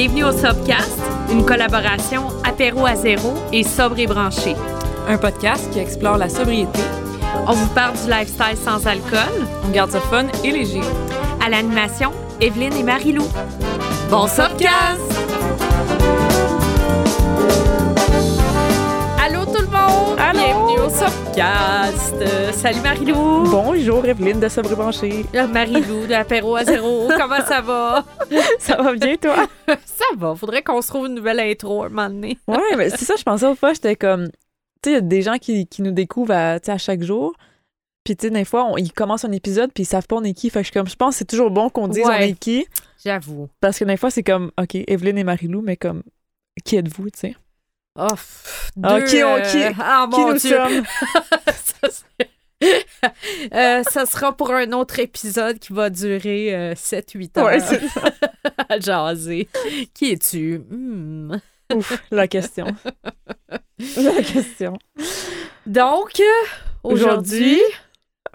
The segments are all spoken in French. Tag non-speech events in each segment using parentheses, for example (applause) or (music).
Bienvenue au Sobcast, une collaboration apéro à zéro et sobre et branché. Un podcast qui explore la sobriété. On vous parle du lifestyle sans alcool. On garde ça fun et léger. À l'animation, Evelyne et Marie-Lou. Bon Sobcast! Allô! Bienvenue au Sobcast! Euh, salut Marie-Lou! Bonjour Evelyne de Sobre Branché. Euh, Marie-Lou de apéro à zéro. (laughs) Comment ça va? Ça va bien toi? (laughs) Ça va. Faudrait qu'on se trouve une nouvelle intro un moment donné. (laughs) Ouais, mais c'est ça, je pensais autrefois, j'étais comme. Tu sais, il y a des gens qui, qui nous découvrent à, à chaque jour. Puis, tu sais, des fois, on- ils commencent un épisode, puis ils savent pas on est qui. Fait que je, comme, je pense que c'est toujours bon qu'on dise Ouais. on est qui. J'avoue. Parce que des fois, c'est comme, OK, Evelyne et Marie-Lou, mais comme, qui êtes-vous, tu sais? Oh, pff, Ah, qui on- euh, qui- ah, Qui mon nous Dieu. sommes? (laughs) ça, c'est- Euh, ça sera pour un autre épisode qui va durer euh, 7-8 heures Ouais, c'est ça. (laughs) à jaser. Qui es-tu? Hmm. Ouf, la question. la question. Donc, euh, aujourd'hui,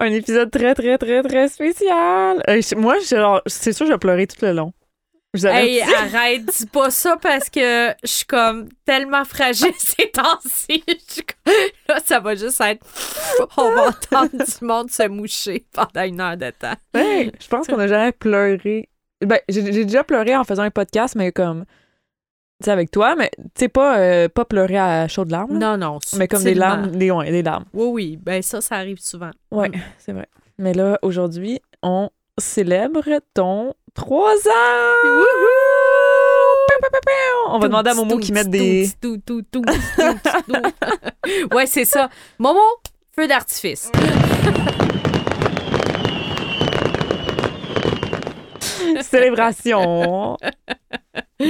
Un épisode très, très, très, très spécial. Euh, moi, c'est sûr, je vais pleurer tout le long. Vous avez hey, arrête, dis pas ça parce que je suis comme tellement fragile (laughs) ces temps-ci. Là, ça va juste être. On va entendre du monde se moucher pendant une heure de temps. Ouais, je pense qu'on n'a jamais pleuré. Ben, j'ai déjà pleuré en faisant un podcast, mais comme, tu sais, avec toi, mais tu sais, pas, euh, pas pleurer à chaudes larmes, Non, non. mais comme des larmes, des, ouais, des larmes. Oui, oui. Ben, ça, ça arrive souvent. Mm. c'est vrai. Mais là, aujourd'hui, on célèbre ton 3 ans! On va demander à Momo qui mette des. Ouais, c'est ça. Momo, feu d'artifice. (laughs) célébrations.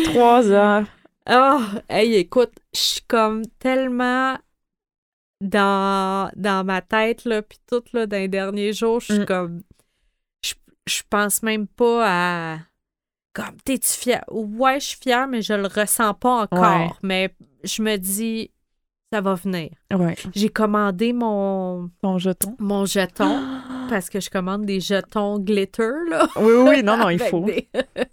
3 ans. Oh, hey, écoute, je suis comme tellement dans, dans ma tête, là, puis tout, là, dans les derniers jours, je suis Mm. comme... Je, pense même pas à... Comme, t'es-tu fière? Ouais, je suis fière, mais je le ressens pas encore. Ouais. Mais je me dis, ça va venir. Ouais. J'ai commandé mon, Ton jeton. mon jeton, (gasps) parce que je commande des jetons glitter, là. Oui, oui, oui, non, non, il (laughs) faut. des-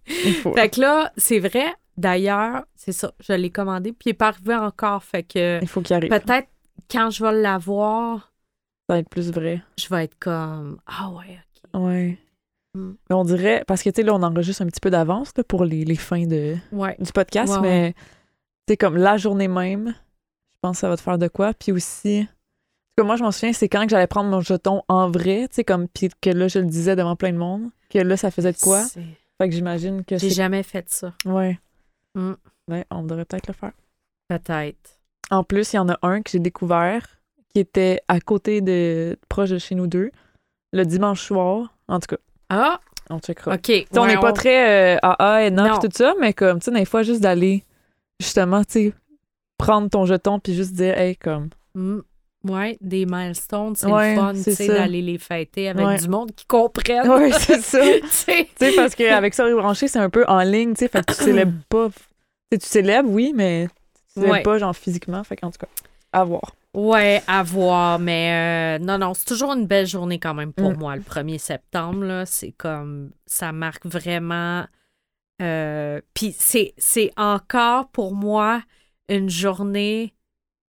Il faut. fait que là, c'est vrai, d'ailleurs, c'est ça, je l'ai commandé, puis il n'est pas arrivé encore. Fait que Il faut qu'il arrive. peut-être quand je vais l'avoir, Ça va être plus vrai. je vais être comme Ah ouais, ok. Ouais. Mm. Mais on dirait, parce que tu sais, là, on enregistre un petit peu d'avance là, pour les, les fins de, Ouais. du podcast, Ouais, mais tu sais, comme la journée même, je pense que ça va te faire de quoi. Puis aussi, cas, moi, je m'en souviens, c'est quand que j'allais prendre mon jeton en vrai, tu sais, comme, puis que là, je le disais devant plein de monde, que là, ça faisait de quoi. C'est- Fait que j'imagine que J'ai c'est. jamais fait ça. Ouais. Mm. Ouais, on devrait peut-être le faire. Peut-être. En plus, il y en a un que j'ai découvert qui était à côté de, proche de chez nous deux, le dimanche soir. En tout cas, Ah, on checkera. ok. On n'est pas très euh, AA et non, tout ça, mais comme, tu sais, des fois, juste d'aller, justement, tu sais, prendre ton jeton puis juste dire, hey, comme, Mm. Ouais, des milestones, c'est Ouais, le fun, tu sais, d'aller les fêter avec Ouais. du monde qui comprenne. ouais, c'est (laughs) ça. tu sais. parce qu'avec ça, branché, c'est un peu en ligne, tu sais, fait que tu (clears throat) célèbres pas. Tu célèbres, oui, mais tu célèbres Ouais. pas, genre, physiquement, fait qu'en tout cas, à voir. Ouais, à voir, mais euh, non, non, c'est toujours une belle journée quand même pour Mm. moi, le 1er septembre, là, c'est comme, ça marque vraiment, euh, puis c'est, c'est encore pour moi une journée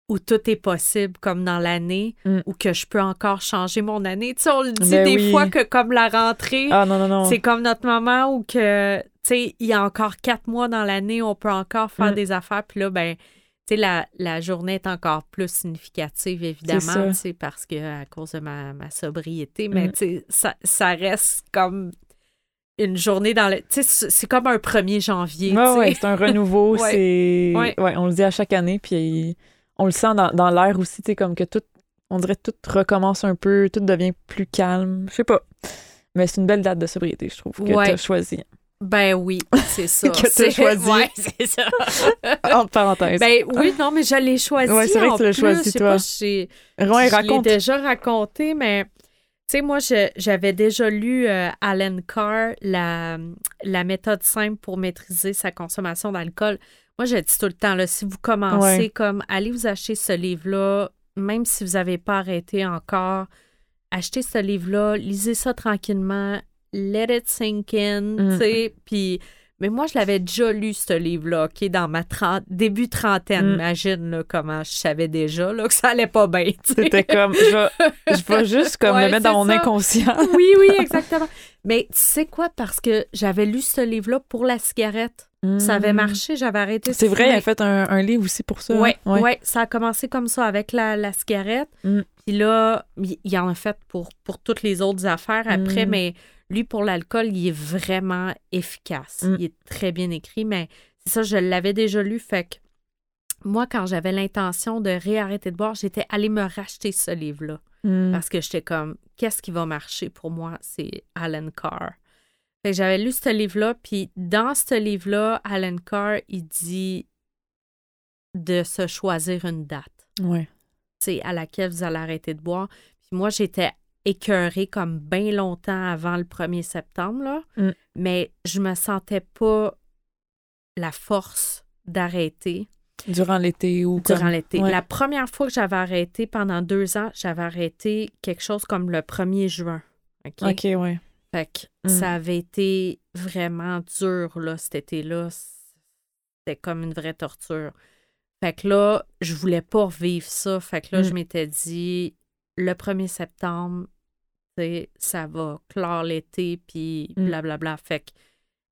où tout est possible, comme dans l'année, Mm. où que je peux encore changer mon année. Tu sais, on le dit Ben des oui. fois que comme la rentrée, Ah, non, non, non. c'est comme notre moment où que, tu sais, il y a encore quatre mois dans l'année, on peut encore faire Mm. des affaires. Puis là, ben, la, la journée est encore plus significative, évidemment, parce que à cause de ma, ma sobriété. Mais, Mm. ça, ça reste comme une journée dans le. Tu sais, c'est comme un 1er janvier, sais. ouais, c'est un renouveau, (laughs) Ouais. c'est... Ouais. Ouais, on le dit à chaque année, puis on le sent dans, dans l'air aussi, tu sais, comme que tout, on dirait que tout recommence un peu, tout devient plus calme, je sais pas. Mais c'est une belle date de sobriété, je trouve, que tu as choisi. Ben oui, c'est ça. (laughs) Que C'est- choisi. Ouais, (laughs) c'est ça. (laughs) Entre parenthèses. ben oui, non, mais je l'ai choisi. Ouais, c'est vrai que en tu l'as choisi, toi. pas je l'ai raconte. déjà raconté, mais tu sais, moi, j'avais déjà lu euh, Alan Carr, la, la méthode simple pour maîtriser sa consommation d'alcool. Moi, je dis tout le temps, là, si vous commencez Ouais. comme, allez vous acheter ce livre-là, même si vous n'avez pas arrêté encore, achetez ce livre-là, lisez ça tranquillement, let it sink in, Mm. tu sais, puis Mais moi, je l'avais déjà lu, ce livre-là, OK, dans ma trente- début trentaine. Mm. Imagine là, comment je savais déjà là, que ça allait pas bien. C'était comme, je vais, je vais juste comme Ouais, le mettre dans mon ça. inconscient. (laughs) oui, oui, (laughs) exactement. Mais tu sais quoi? Parce que j'avais lu ce livre-là pour la cigarette. Ça avait Mm. marché, j'avais arrêté. C'est vrai, il fumer. a fait un, un livre aussi pour ça. Ouais, hein? ouais. ça a commencé comme ça avec la, la cigarette. Mm. Puis là, il il en a fait pour, pour toutes les autres affaires après, mais lui, pour l'alcool, il est vraiment efficace. Mm. Il est très bien écrit, mais c'est ça, je l'avais déjà lu. Fait que moi, quand j'avais l'intention de réarrêter de boire, j'étais allée me racheter ce livre-là. Mm. Parce que j'étais comme, qu'est-ce qui va marcher pour moi? C'est Alan Carr. Fait que j'avais lu ce livre-là, puis dans ce livre-là, Alan Carr, il dit de se choisir une date, Ouais. tu sais, à laquelle vous allez arrêter de boire. Puis moi, j'étais écœurée comme bien longtemps avant le 1er septembre, là, Mm. mais je me sentais pas la force d'arrêter Durant l'été ou durant comme- l'été. ouais. La première fois que j'avais arrêté pendant deux ans, j'avais arrêté quelque chose comme le 1er juin. OK? Ouais. Fait que Mm. ça avait été vraiment dur, là, cet été-là. C'était comme une vraie torture. Fait que là, je voulais pas revivre ça. Fait que là, Mm. je m'étais dit, le 1er septembre, ça va clore l'été, puis Mm. blablabla. Fait que,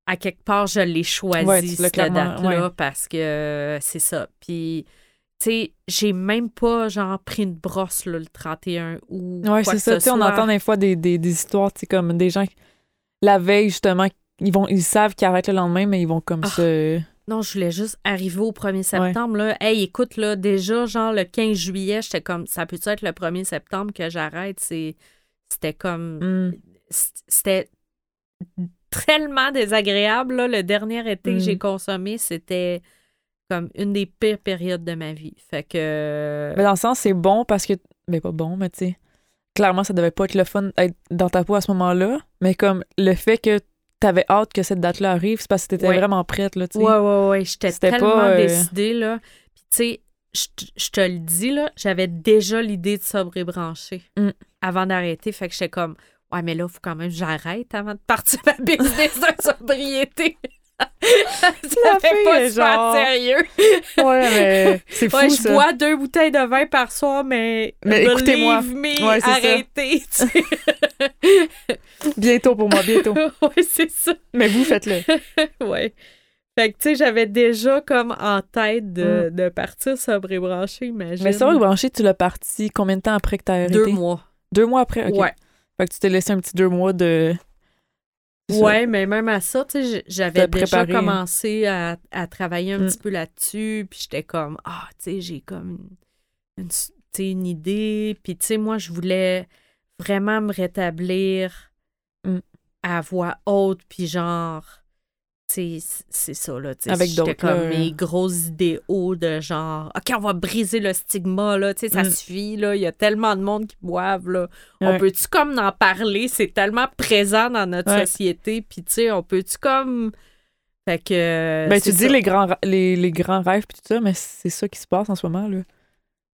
à quelque part, je l'ai choisi, Ouais, cette date-là, ouais. parce que euh, c'est ça. Puis, tu sais, j'ai même pas, genre, pris une brosse, là, le 31 ou Ouais, c'est ça. Tu sais, on entend des fois des, des, des histoires, tu sais, comme des gens, la veille, justement, ils, vont, ils savent qu'ils arrêtent le lendemain, mais ils vont comme Ah. se... Non, je voulais juste arriver au 1er septembre. Là. Hey, écoute, là, déjà, genre le 15 juillet, j'étais comme, ça peut être le 1er septembre que j'arrête? C'était comme, Mm. c'était tellement désagréable. là. Le dernier été que j'ai consommé, c'était comme une des pires périodes de ma vie. Fait que. Mais dans le sens, c'est bon parce que... Mais pas bon, mais tu sais, clairement, ça devait pas être le fun d'être dans ta peau à ce moment-là, mais comme le fait que t'avais hâte que cette date-là arrive, c'est parce que t'étais Ouais. vraiment prête, là, tu sais. Ouais, ouais, ouais. J'étais tellement pas, euh, décidée, là. Puis, tu sais, je te le dis, là, j'avais déjà l'idée de sobre et brancher Mm. avant d'arrêter. Fait que j'étais comme, ouais, mais là, il faut quand même que j'arrête avant de partir ma (laughs) business de sobriété. Ça La fait pas super genre- sérieux. Ouais, mais c'est fou, Ouais, je ça. bois deux bouteilles de vin par soir, mais, Mais écoutez-moi. Ouais, ça. arrêtez. tu sais. Bientôt pour moi, bientôt. (laughs) ouais, c'est ça. mais vous, faites-le. (laughs) ouais. Fait que, tu sais, j'avais déjà comme en tête de, de partir sobre et branché, imagine. Mm. Mais ça, branché, tu l'as parti combien de temps après que t'as arrêté? Deux mois. Deux mois après? OK. Ouais. Fait que tu t'es laissé un petit deux mois de... Ouais, mais même à ça, tu sais, j'avais déjà préparé, commencé à, à travailler un Mm. petit peu là-dessus, puis j'étais comme, ah, tu sais, j'ai comme une, une, idée, puis tu sais, moi, je voulais vraiment me rétablir Mm. à voix haute, puis genre, c'est ça, là, Avec d'autres, comme mes grosses idéaux de genre, OK, on va briser le stigma, là, tu sais, ça Mm. suffit, là, il y a tellement de monde qui boivent, là, on peut-tu comme en parler? C'est tellement présent dans notre Ouais. société. Puis, tu sais, on peut-tu comme. Fait que. Ben, c'est tu dis les grands, ra- les, les grands rêves puis tout ça, mais c'est ça qui se passe en ce moment, là.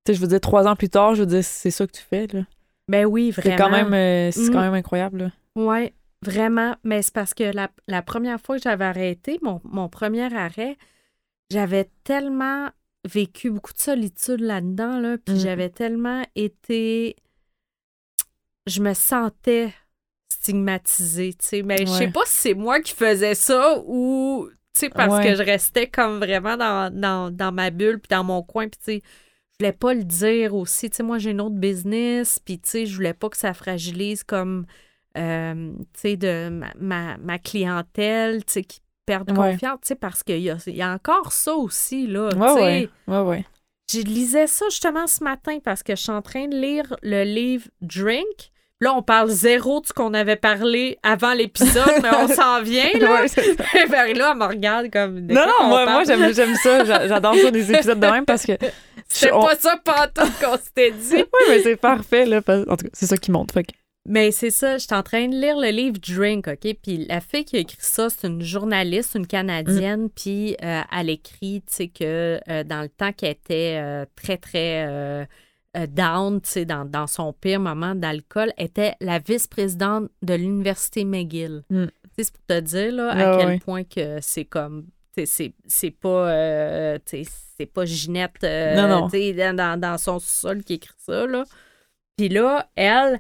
Tu sais, je veux dire, trois ans plus tard, je veux dire, c'est ça que tu fais, là. Ben oui, C'est vraiment. quand même, euh, c'est Mm. quand même incroyable, là. Ouais, vraiment. Mais c'est parce que la, la première fois que j'avais arrêté, mon, mon premier arrêt, j'avais tellement vécu beaucoup de solitude là-dedans, là. Puis Mm. j'avais tellement été. Je me sentais stigmatisée, tu sais. Mais je sais pas si c'est moi qui faisais ça ou, tu sais, parce Ouais. que je restais comme vraiment dans, dans, dans ma bulle puis dans mon coin. Puis, tu sais, je voulais pas le dire aussi. Tu sais, moi, j'ai une autre business, puis, tu sais, je voulais pas que ça fragilise comme, euh, tu sais, de ma, ma, ma clientèle, tu sais, qui perdent Ouais. confiance, tu sais, parce qu'il y a, il y a encore ça aussi, là. Ouais. Je lisais ça justement ce matin parce que je suis en train de lire le livre Drink. Là, on parle zéro de ce qu'on avait parlé avant l'épisode, mais on s'en vient, (laughs) là. Ouais, ça. (laughs) Marie-là, elle me regarde comme... Non, non, moi, moi j'aime, j'aime ça. J'a- J'adore ça, des épisodes de même, parce que... (laughs) C'est on- pas ça pantoute qu'on s'était dit. Oui, mais c'est parfait, là. parce- En tout cas, c'est ça qui monte. Fait que- Mais c'est ça, je suis en train de lire le livre Drink, OK? Puis la fille qui a écrit ça, c'est une journaliste, une Canadienne, puis euh, elle écrit, tu sais, que euh, dans le temps qu'elle était euh, très, très down, tu sais, dans, dans son pire moment d'alcool, était la vice-présidente de l'Université McGill. Mm. C'est pour te dire là, à Ah quel point que c'est comme. C'est pas. euh, c'est pas Ginette euh, Non, non. dans, dans- son sol qui écrit ça. Là. Puis là, elle,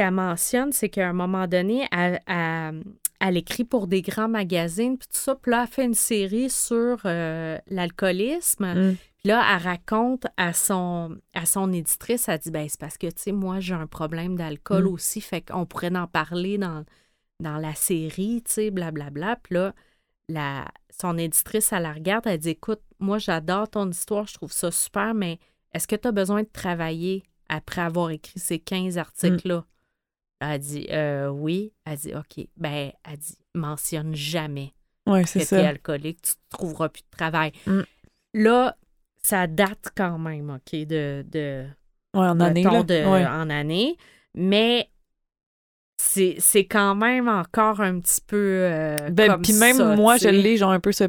qu'elle mentionne, c'est qu'à un moment donné, elle, elle- elle écrit pour des grands magazines, puis tout ça. Puis là, elle fait une série sur euh, l'alcoolisme. Mm. Puis là, elle raconte à son, à son éditrice, elle dit, ben c'est parce que, tu sais, moi, j'ai un problème d'alcool Mm. aussi, fait qu'on pourrait en parler dans, dans la série, tu sais, blablabla. Puis là, la, son éditrice, elle la regarde, elle dit, écoute, moi, j'adore ton histoire, je trouve ça super, mais est-ce que tu as besoin de travailler après avoir écrit ces 15 articles-là? Elle dit, Euh, oui. Elle dit, OK. Ben, elle dit, mentionne jamais Ouais, que tu es alcoolique, tu ne trouveras plus de travail. Mm. Là, ça date quand même, OK, de, de, Ouais, en année, de- Ouais. en année, mais c'est quand même encore un petit peu euh, Ben, comme puis même ça, moi, je l'ai, genre, un peu ce.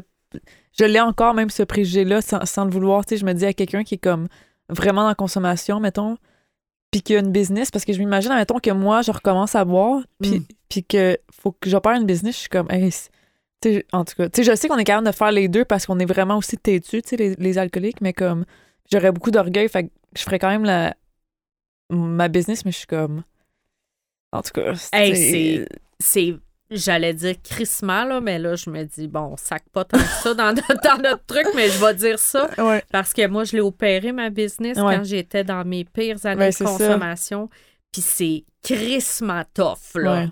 Je l'ai encore, même ce préjugé-là, sans, sans le vouloir. Tu sais, je me dis à quelqu'un qui est comme vraiment dans la consommation, mettons, puis qui a une business, parce que je m'imagine, mettons, que moi, je recommence à boire, puis Mm. puis que faut que j'opère une business, je suis comme, hey, c'est- tu sais, en tout cas, tu sais, je sais qu'on est capable de faire les deux parce qu'on est vraiment aussi têtus, tu sais, les, les alcooliques, mais comme, j'aurais beaucoup d'orgueil, fait que je ferais quand même la, ma business, mais je suis comme, en tout cas, Hey, c'est- c'est- c'est j'allais dire crissement là mais là je me dis bon on sac pas tant que ça dans, notre- dans notre truc mais je vais dire ça (laughs) Ouais. parce que moi je l'ai opéré ma business Ouais. quand j'étais dans mes pires années Ouais, de consommation puis c'est crissement tough là.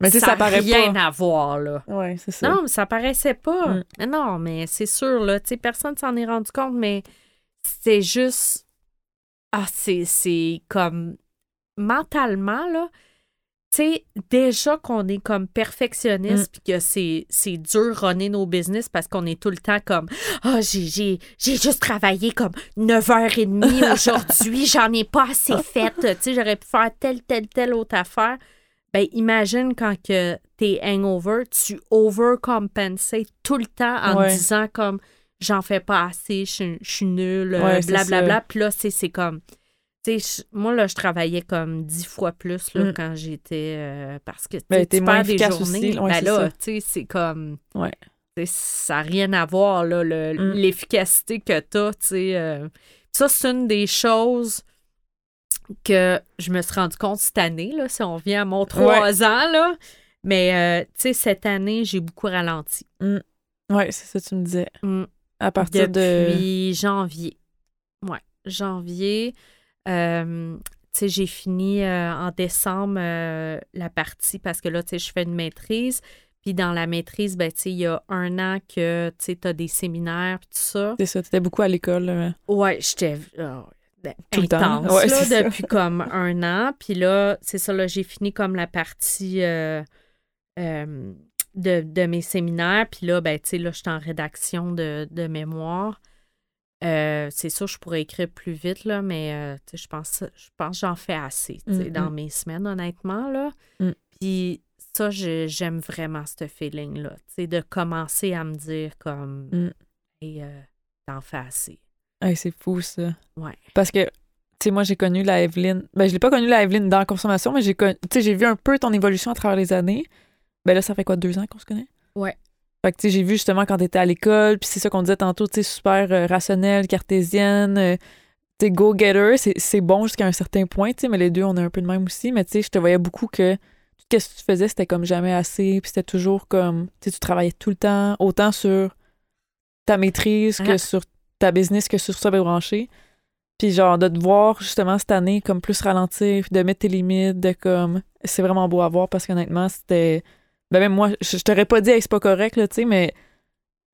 Mais ça ça paraît rien pas. à voir là Ouais, c'est ça. Non, mais ça paraissait pas. Mm. Mais Non, mais c'est sûr, là. Tu sais, personne s'en est rendu compte, mais c'est juste. Ah, c'est, c'est comme. Mentalement, là. Sais, déjà qu'on est comme perfectionniste, puis que c'est, c'est dur runner nos business parce qu'on est tout le temps comme Ah, j'ai, j'ai, j'ai juste travaillé comme 9h30 (laughs) aujourd'hui, j'en ai pas assez fait. Tu sais, j'aurais pu faire telle, telle, telle autre affaire. Ben, imagine quand que t'es hangover, tu overcompenses tout le temps en Ouais. disant comme j'en fais pas assez, je suis- je suis nulle, euh, Ouais, blablabla. Puis là, c'est c'est comme. Tu sais, je- moi, là, je travaillais comme dix fois plus là, Mm. quand j'étais. euh, parce que tu Ben, perds des journées. aussi. Ouais, ben là, tu sais, c'est comme. Ouais. ça n'a rien à voir, là, le- Mm. l'efficacité que tu as. Tu sais, euh. ça, c'est une des choses que je me suis rendu compte cette année, là, si on revient à mon trois ans, là. Mais, euh, tu sais, cette année, j'ai beaucoup ralenti. Ouais, c'est ça que tu me disais. Mm. À partir de. Depuis janvier. Ouais, janvier. Euh, tu j'ai fini euh, en décembre euh, la partie parce que là, tu sais, je fais une maîtrise. Puis dans la maîtrise, ben, tu sais, il y a un an que, tu sais, as des séminaires puis tout ça. C'est ça, t'étais beaucoup à l'école. là. Ouais, j'étais euh, ben, Tout le temps. Ouais, là, ça. depuis comme un an. Puis là, c'est ça, là, j'ai fini comme la partie euh, euh, de, de mes séminaires. Puis là, ben, tu sais, là, je suis en rédaction de, de mémoire. Euh, c'est sûr, je pourrais écrire plus vite, là, mais euh, je pense, je pense que j'en fais assez tu sais, Mm, dans mm. mes semaines, honnêtement. Là. Mm. Puis ça, j'aime vraiment ce feeling-là. De commencer à me dire comme Mm. Hey, euh, t'en fais assez. Hey, c'est fou, ça. Ouais. Parce que, tu sais, moi, j'ai connu la Evelyne. Ben, je l'ai pas connue, la Evelyne, dans la consommation, mais j'ai sais, j'ai vu un peu ton évolution à travers les années. Ben là, ça fait quoi, deux ans qu'on se connaît? Ouais. Fait que, tu sais, j'ai vu justement quand t'étais à l'école, puis c'est ça qu'on disait tantôt, tu sais, super euh, rationnelle, cartésienne, euh, tu sais, go-getter. C'est- C'est bon jusqu'à un certain point, tu sais, mais les deux, on est un peu de même aussi. Mais, tu sais, je te voyais beaucoup que tout ce que tu faisais, c'était comme jamais assez, puis c'était toujours comme, tu sais, tu travaillais tout le temps, autant sur ta maîtrise que Ah. sur ta business, que sur ça branché. Puis genre, de te voir justement cette année comme plus ralentir, puis de mettre tes limites, de comme. C'est vraiment beau à voir parce qu'honnêtement, c'était. Ben même moi, je, je t'aurais pas dit, hey, c'est pas correct, là, tu sais, mais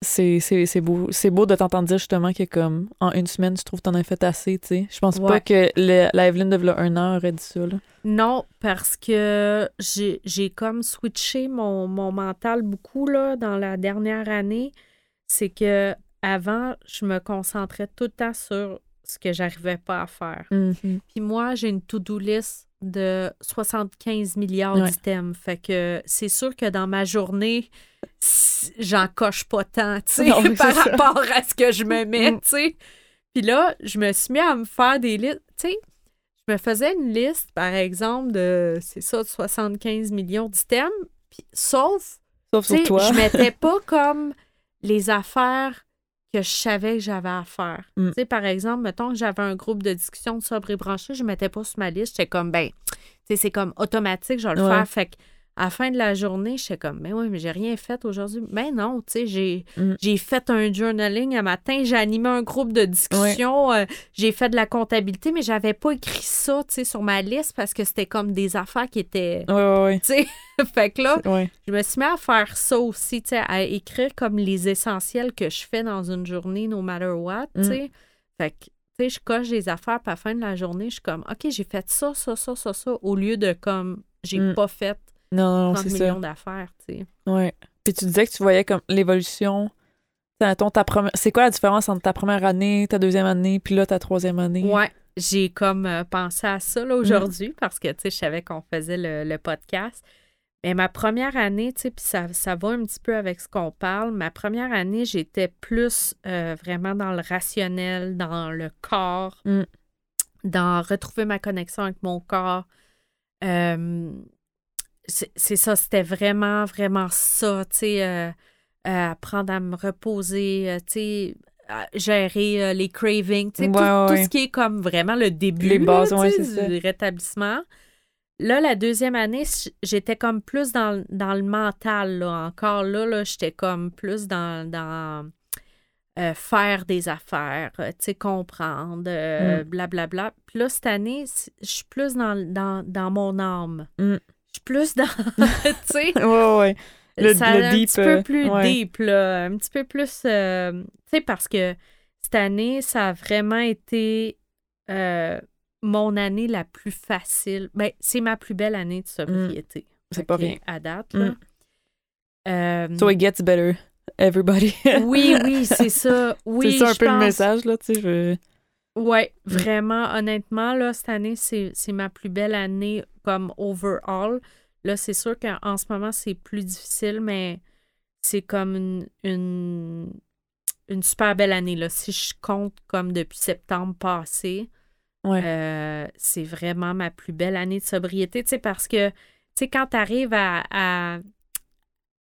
c'est c'est- c'est beau, c'est beau de t'entendre dire justement que comme en une semaine, tu trouves que t'en as fait assez, tu sais. Je pense pas que le- la Evelyne de un an aurait dit ça, là. Non, parce que j'ai j'ai comme switché mon, mon mental beaucoup là, dans la dernière année. C'est que avant, je me concentrais tout le temps sur ce que j'arrivais pas à faire. Puis moi, j'ai une to-do list de 75 milliards Ouais. d'items. Fait que c'est sûr que dans ma journée, j'en coche pas tant, (laughs) Non, (laughs) par ça. rapport à ce que je me mets, Mm. tu sais. Puis là, je me suis mis à me faire des listes, tu sais. Je me faisais une liste, par exemple, de, c'est ça, de 75 millions d'items, sauf Sauf sur toi. je mettais (laughs) pas comme les affaires que je savais que j'avais à faire. Mm. Tu sais, par exemple, mettons que j'avais un groupe de discussion de sobre et branché, je ne mettais pas sur ma liste. J'étais comme, ben, tu sais, c'est comme automatique, je vais le Ouais. faire. Fait que à la fin de la journée, j'étais comme, mais oui, mais j'ai rien fait aujourd'hui. Mais non, tu sais, j'ai Mm. j'ai fait un journaling un matin, j'ai animé un groupe de discussion, euh, j'ai fait de la comptabilité, mais j'avais pas écrit ça, tu sais, sur ma liste parce que c'était comme des affaires qui étaient, Ouais, ouais, ouais. tu sais, (laughs) fait que là, je me suis mis à faire ça aussi, tu sais, à écrire comme les essentiels que je fais dans une journée, no matter what, tu Mm. sais. Fait que, tu sais, je coche des affaires, puis à la fin de la journée, je suis comme, OK, j'ai fait ça, ça, ça, ça, ça, au lieu de comme, j'ai Mm. pas fait Non, non, 30 c'est millions d'affaires, tu sais. Ouais. Puis tu disais que tu voyais comme l'évolution. Première... C'est quoi la différence entre ta première année, ta deuxième année, puis là, ta troisième année? Ouais, j'ai comme euh, pensé à ça Mm. aujourd'hui parce que, tu sais, je savais qu'on faisait le, le podcast. Mais ma première année, tu sais, puis ça, ça va un petit peu avec ce qu'on parle. Ma première année, j'étais plus euh, vraiment dans le rationnel, dans le corps, Mm. dans retrouver ma connexion avec mon corps. Euh, c'est ça, c'était vraiment, vraiment ça, tu sais, euh, euh, apprendre à me reposer, euh, tu sais, gérer les cravings, tu sais, tout, Ouais, ce qui est comme vraiment le début Les bases, là, ouais, du rétablissement. Là, la deuxième année, j'étais comme plus dans, dans le mental, là. Encore là, là j'étais comme plus dans, dans faire des affaires, tu sais, comprendre, Mm. blablabla. Puis là, cette année, je suis plus dans, dans, dans mon âme. Mm. Je suis plus dans, (laughs) tu sais, Ouais, ouais. Le- ça le un deep, petit euh, peu plus ouais. deep, là, un petit peu plus, euh, tu sais, parce que cette année, ça a vraiment été euh, mon année la plus facile. Ben, c'est ma plus belle année de sobriété. Mm. C'est pas rien. À date, Mm. là. Euh, So it gets better, everybody. oui, oui, c'est (laughs) ça. Oui, c'est ça un peu le pense- message, là, tu sais. Je... Ouais, Mm. vraiment, honnêtement, là, cette année, c'est ma plus belle année comme overall. Là, c'est sûr qu'en ce moment, c'est plus difficile, mais c'est comme une, une, une super belle année. Là. Si je compte comme depuis septembre passé, Ouais. euh, c'est vraiment ma plus belle année de sobriété. Tu sais, parce que, tu sais, quand tu arrives à, à,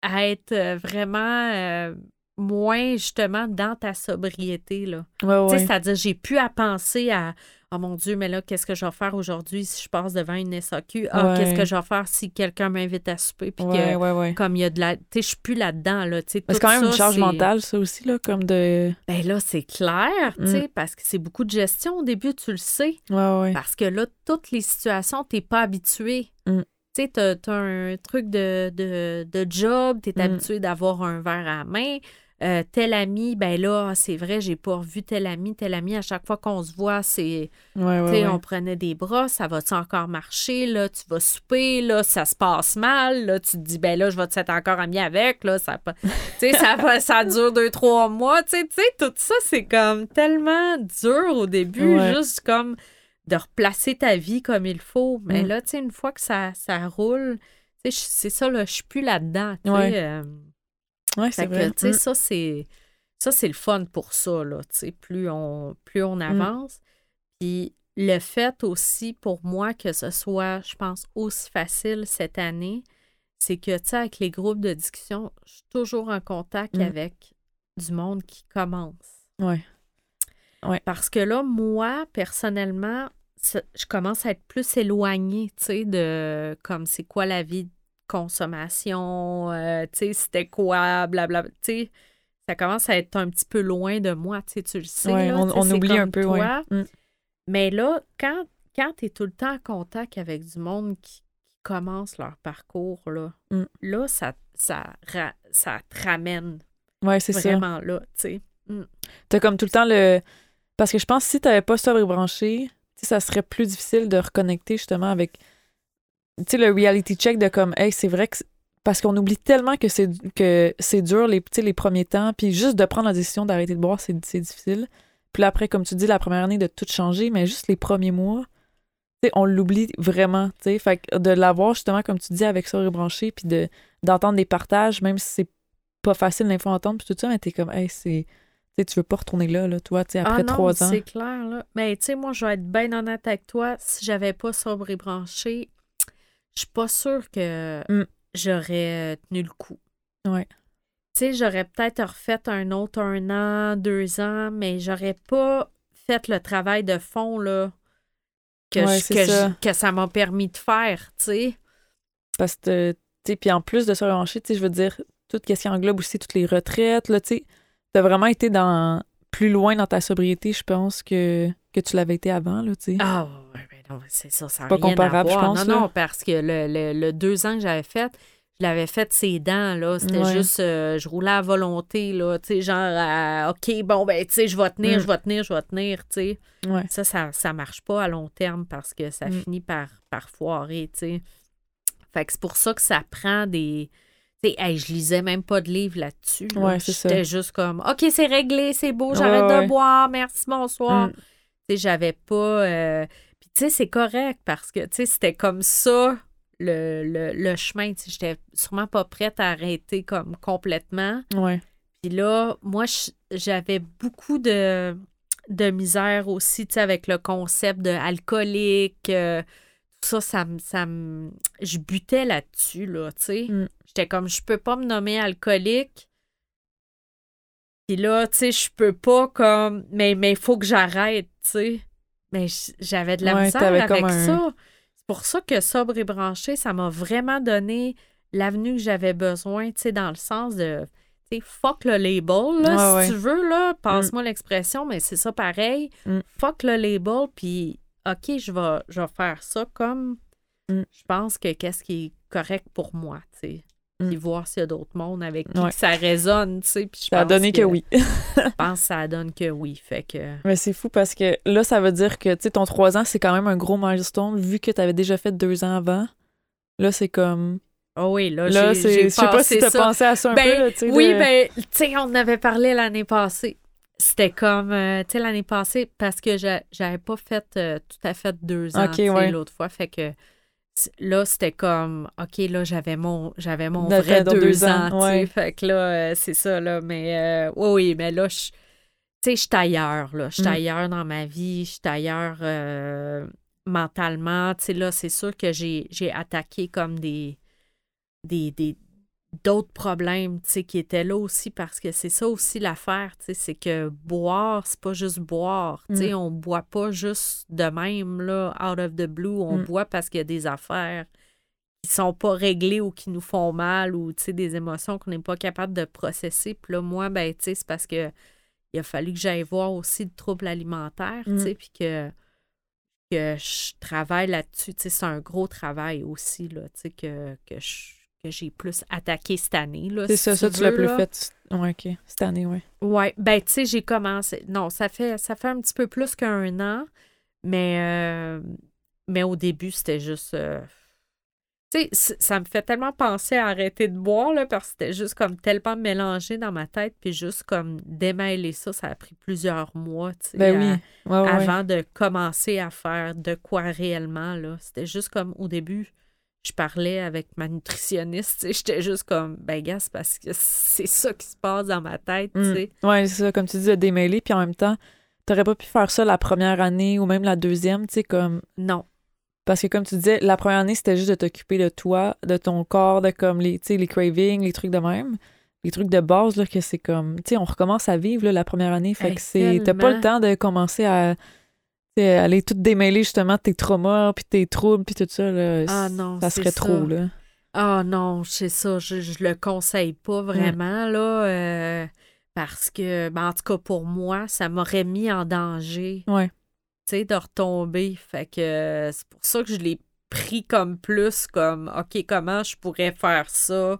à être vraiment euh, moins, justement, dans ta sobriété, là. Ouais, Tu sais, ouais. c'est-à-dire, j'ai plus à penser à Oh mon Dieu, mais là, qu'est-ce que je vais faire aujourd'hui si je passe devant une SAQ? Ah, Ouais. qu'est-ce que je vais faire si quelqu'un m'invite à souper? Puis que, comme il y a de la. Tu sais, je suis plus là-dedans, là. Tu c'est quand même une charge mentale, ça aussi, là, comme de. Ben là, c'est clair, tu Mm. sais, parce que c'est beaucoup de gestion. Au début, tu le sais. Parce que là, toutes les situations, t'es pas habitué. Mm. Tu sais, t'as, t'as un truc de, de, de job, t'es Mm. habitué d'avoir un verre à la main. Euh, tel ami, ben là, c'est vrai, j'ai pas revu tel ami. Tel ami, à chaque fois qu'on se voit, c'est, Ouais, ouais. tu sais, ouais. on prenait des bras, ça va-tu encore marcher? Là, tu vas souper, là, ça se passe mal. Là, tu te dis, ben là, je vais être encore ami avec. Là, ça, ça, va- (laughs) ça dure deux, trois mois. Tu sais, tout ça, c'est comme tellement dur au début, juste comme de replacer ta vie comme il faut. Mais Mm. là, tu sais, une fois que ça, ça roule, tu sais, je- c'est ça, là, je suis plus là-dedans. euh, Fait c'est que, vrai. tu sais, Mm. ça, c'est ça, c'est le fun pour ça, là, tu sais, plus on, plus Mm. on avance. Puis le fait aussi, pour moi, que ce soit, je pense, aussi facile cette année, c'est que, tu sais, avec les groupes de discussion, je suis toujours en contact Mm. avec du monde qui commence. Ouais. Parce que là, moi, personnellement, je commence à être plus éloignée, tu sais, de comme c'est quoi la vie consommation, euh, tu sais, c'était quoi, blablabla, tu sais. Ça commence à être un petit peu loin de moi, tu sais, tu le sais. Ouais, là, on, oublie un peu, ouais. Mm. Mais là, quand, quand tu es tout le temps en contact avec du monde qui, qui commence leur parcours, là, Mm. là, ça, ça, ra- ça te ramène Ouais, c'est ça. vraiment là, tu sais. T'as comme tout le temps le. Parce que je pense que si t'avais pas sobre branché, ça serait plus difficile de reconnecter justement avec. Tu sais, le reality check de comme, hey, c'est vrai que. Parce qu'on oublie tellement que c'est que c'est dur les, les premiers temps, puis juste de prendre la décision d'arrêter de boire, c'est difficile. Puis là, après, comme tu dis, la première année de tout changer, mais juste les premiers mois, on l'oublie vraiment, tu sais. Fait que de l'avoir justement, comme tu dis, avec sobre et branché, puis de d'entendre des partages, même si c'est pas facile d'info à entendre, puis tout ça, mais t'es comme, hey, c'est. Tu tu veux pas retourner là, là, toi, tu sais, après ah trois ans. c'est clair, là. Mais tu sais, moi, je vais être bien honnête avec toi. Si j'avais pas sobre et branché, je suis pas sûre que Mm. j'aurais euh, tenu le coup. Ouais. Tu sais, j'aurais peut-être refait un autre un an, deux ans, mais j'aurais pas fait le travail de fond, là, que, Ouais, je- que, ça. je- que ça m'a permis de faire, tu sais. Parce que, tu sais, puis en plus de se revancher, tu sais, je veux dire, tout ce qui englobe aussi toutes les retraites, là, tu sais, t'as vraiment été dans plus loin dans ta sobriété, je pense, que, que tu l'avais été avant, là, tu sais. Ah, ouais, ben non, c'est ça, ça Pas rien comparable, à je voir. pense, Non, là. non, parce que le, le- le deux ans que j'avais fait, je l'avais fait ses dents, là. C'était Ouais. juste, euh, je roulais à volonté, là, tu sais, genre, OK, bon, ben, tu sais, je vais tenir, Mm. je vais tenir, je vais tenir, tu sais. Ouais. Ça, ça, ça marche pas à long terme parce que ça Mm. finit par, par foirer, tu sais. Fait que c'est pour ça que ça prend des. Tu sais, hey, je lisais même pas de livre là-dessus. là. Ouais. J'étais juste comme, OK, c'est réglé, c'est beau, j'arrête de boire, merci, bonsoir. Mm. Tu sais, j'avais pas. euh, tu sais, c'est correct parce que, tu sais, c'était comme ça le, le, le chemin. Tu sais, j'étais sûrement pas prête à arrêter comme complètement. Ouais. Puis là, moi, j'avais beaucoup de, de misère aussi, tu sais, avec le concept de alcoolique. euh, tout ça, ça me. Ça me- je butais là-dessus, là, tu sais. Mm. J'étais comme, je peux pas me nommer alcoolique. Puis là, tu sais, je peux pas comme. Mais il mais faut que j'arrête, tu sais. Mais j'avais de la Ouais, misère avec un- ça. C'est pour ça que Sobre et branché, ça m'a vraiment donné l'avenue que j'avais besoin, tu sais, dans le sens de. Tu sais, fuck le label, là, Ouais, si ouais. tu veux, là. Passe-moi l'expression, mais c'est ça pareil. Mm. Fuck le label, puis OK, je vais, je vais faire ça comme Mm. je pense que qu'est-ce qui est correct pour moi, tu sais. Mm. Puis voir s'il y a d'autres mondes avec qui Ouais. que ça résonne, tu sais. Puis Ça a donné que oui. (laughs) (laughs) Je pense que ça donne que oui. Fait que. Mais c'est fou parce que là, ça veut dire que, tu sais, ton 3 ans, c'est quand même un gros milestone vu que tu avais déjà fait deux ans avant. Là, c'est comme. Oh oui, là, Là, j'ai- Je sais pas si t'as pensé à ça un Ben, peu, là, tu sais. Oui, de- ben, tu sais, on en avait parlé l'année passée. C'était comme, euh, tu sais, l'année passée, parce que j'a- j'avais pas fait euh, tout à fait deux ans, Ok, tu sais, ouais. l'autre fois. Fait que là, c'était comme, OK, là, j'avais mon, j'avais mon vrai deux, deux ans, ans, ouais. Fait que là, euh, c'est ça, là. Mais euh, oui, oui, mais là, je- tu sais, je suis ailleurs, là. Je suis Mm. ailleurs dans ma vie, je suis ailleurs euh, mentalement. Tu sais, là, c'est sûr que j'ai j'ai attaqué comme des des, des- d'autres problèmes, tu sais, qui étaient là aussi parce que c'est ça aussi l'affaire, tu sais, c'est que boire, c'est pas juste boire, tu sais, Mm. on boit pas juste de même, là, out of the blue, on Mm. boit parce qu'il y a des affaires qui sont pas réglées ou qui nous font mal ou, tu sais, des émotions qu'on n'est pas capable de processer, puis là, moi, ben, tu sais, c'est parce que il a fallu que j'aille voir aussi le trouble alimentaire, tu Mm. sais, puis que que je travaille là-dessus. Tu sais, c'est un gros travail aussi, là, tu sais, que, que, je- que j'ai plus attaqué cette année. Là, C'est si ça, ça, tu l'as plus fait. Ouais, OK. Cette année, ouais. Ouais, ben, tu sais, j'ai commencé. Non, ça fait, ça fait un petit peu plus qu'un an, mais, euh, mais au début, c'était juste. euh, Tu sais, ça me fait tellement penser à arrêter de boire, là, parce que c'était juste comme tellement mélangé dans ma tête, puis juste comme démêler ça, ça a pris plusieurs mois, tu sais. Ben oui. Ouais, ouais, ouais. avant de commencer à faire de quoi réellement. là. C'était juste comme au début, je parlais avec ma nutritionniste. J'étais juste comme, ben, gars, c'est parce que c'est ça qui se passe dans ma tête. tu Mm. sais. Ouais, c'est ça, comme tu dis, de démêler, puis en même temps, t'aurais pas pu faire ça la première année ou même la deuxième, tu sais, comme. Non. Parce que comme tu disais, la première année, c'était juste de t'occuper de toi, de ton corps, de comme les, les cravings, les trucs de même. Les trucs de base, là, que c'est comme. Tu sais, on recommence à vivre, là, la première année. Fait Hey, que c'est. T'as pas le temps de commencer à. Aller tout démêler, justement, tes traumas, puis tes troubles, puis tout ça, là. Ah non, Ça serait ça. trop, là. Ah non, c'est ça, je, je le conseille pas vraiment, là, euh, parce que, ben, en tout cas, pour moi, ça m'aurait mis en danger. Ouais. tu sais, de retomber. Fait que c'est pour ça que je l'ai pris comme plus, comme, OK, comment je pourrais faire ça?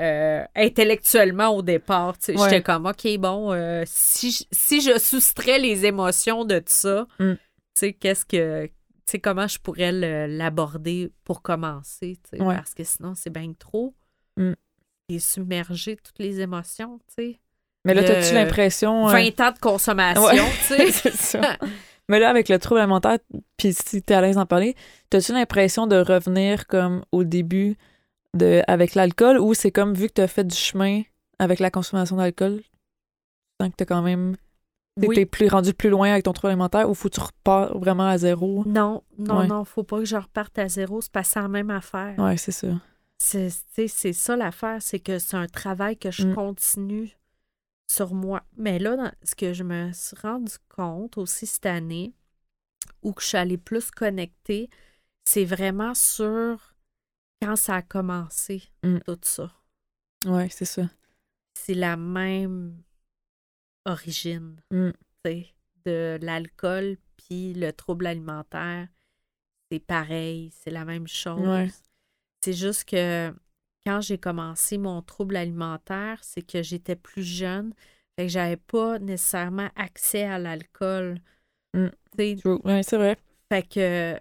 Euh, intellectuellement au départ. Ouais. J'étais comme, OK, bon, euh, si, je- si je soustrais les émotions de ça, Mm. tu sais, qu'est-ce que. Tu sais, comment je pourrais l'aborder pour commencer, tu sais, Ouais. parce que sinon, c'est bien trop. Mm. Et submerger toutes les émotions, tu sais. Mais là, t'as-tu l'impression. euh, 20 ans de consommation, Ouais. tu sais. (laughs) c'est ça. Mais là, avec le trouble alimentaire, puis si t'es à l'aise d'en parler, t'as-tu l'impression de revenir comme au début de, avec l'alcool ou c'est comme vu que t'as fait du chemin avec la consommation d'alcool, tu sens que t'as quand même. Oui. t'es plus rendu plus loin avec ton trouble alimentaire ou faut que tu repars vraiment à zéro? Non, non, Ouais. non, faut pas que je reparte à zéro. C'est pas ça la même affaire. Ouais, c'est ça. c'est c'est- c'est ça l'affaire, c'est que c'est un travail que je Mm. continue sur moi. Mais là, dans- ce que je me suis rendu compte aussi cette année, où que je suis allée plus connectée, c'est vraiment sur quand ça a commencé, Mm. tout ça. Ouais, c'est ça. C'est la même origine, Mm. de l'alcool puis le trouble alimentaire. C'est pareil, c'est la même chose. Ouais. C'est juste que quand j'ai commencé mon trouble alimentaire, c'est que j'étais plus jeune. Fait que j'avais pas nécessairement accès à l'alcool. Mm. Ouais, c'est vrai. Fait que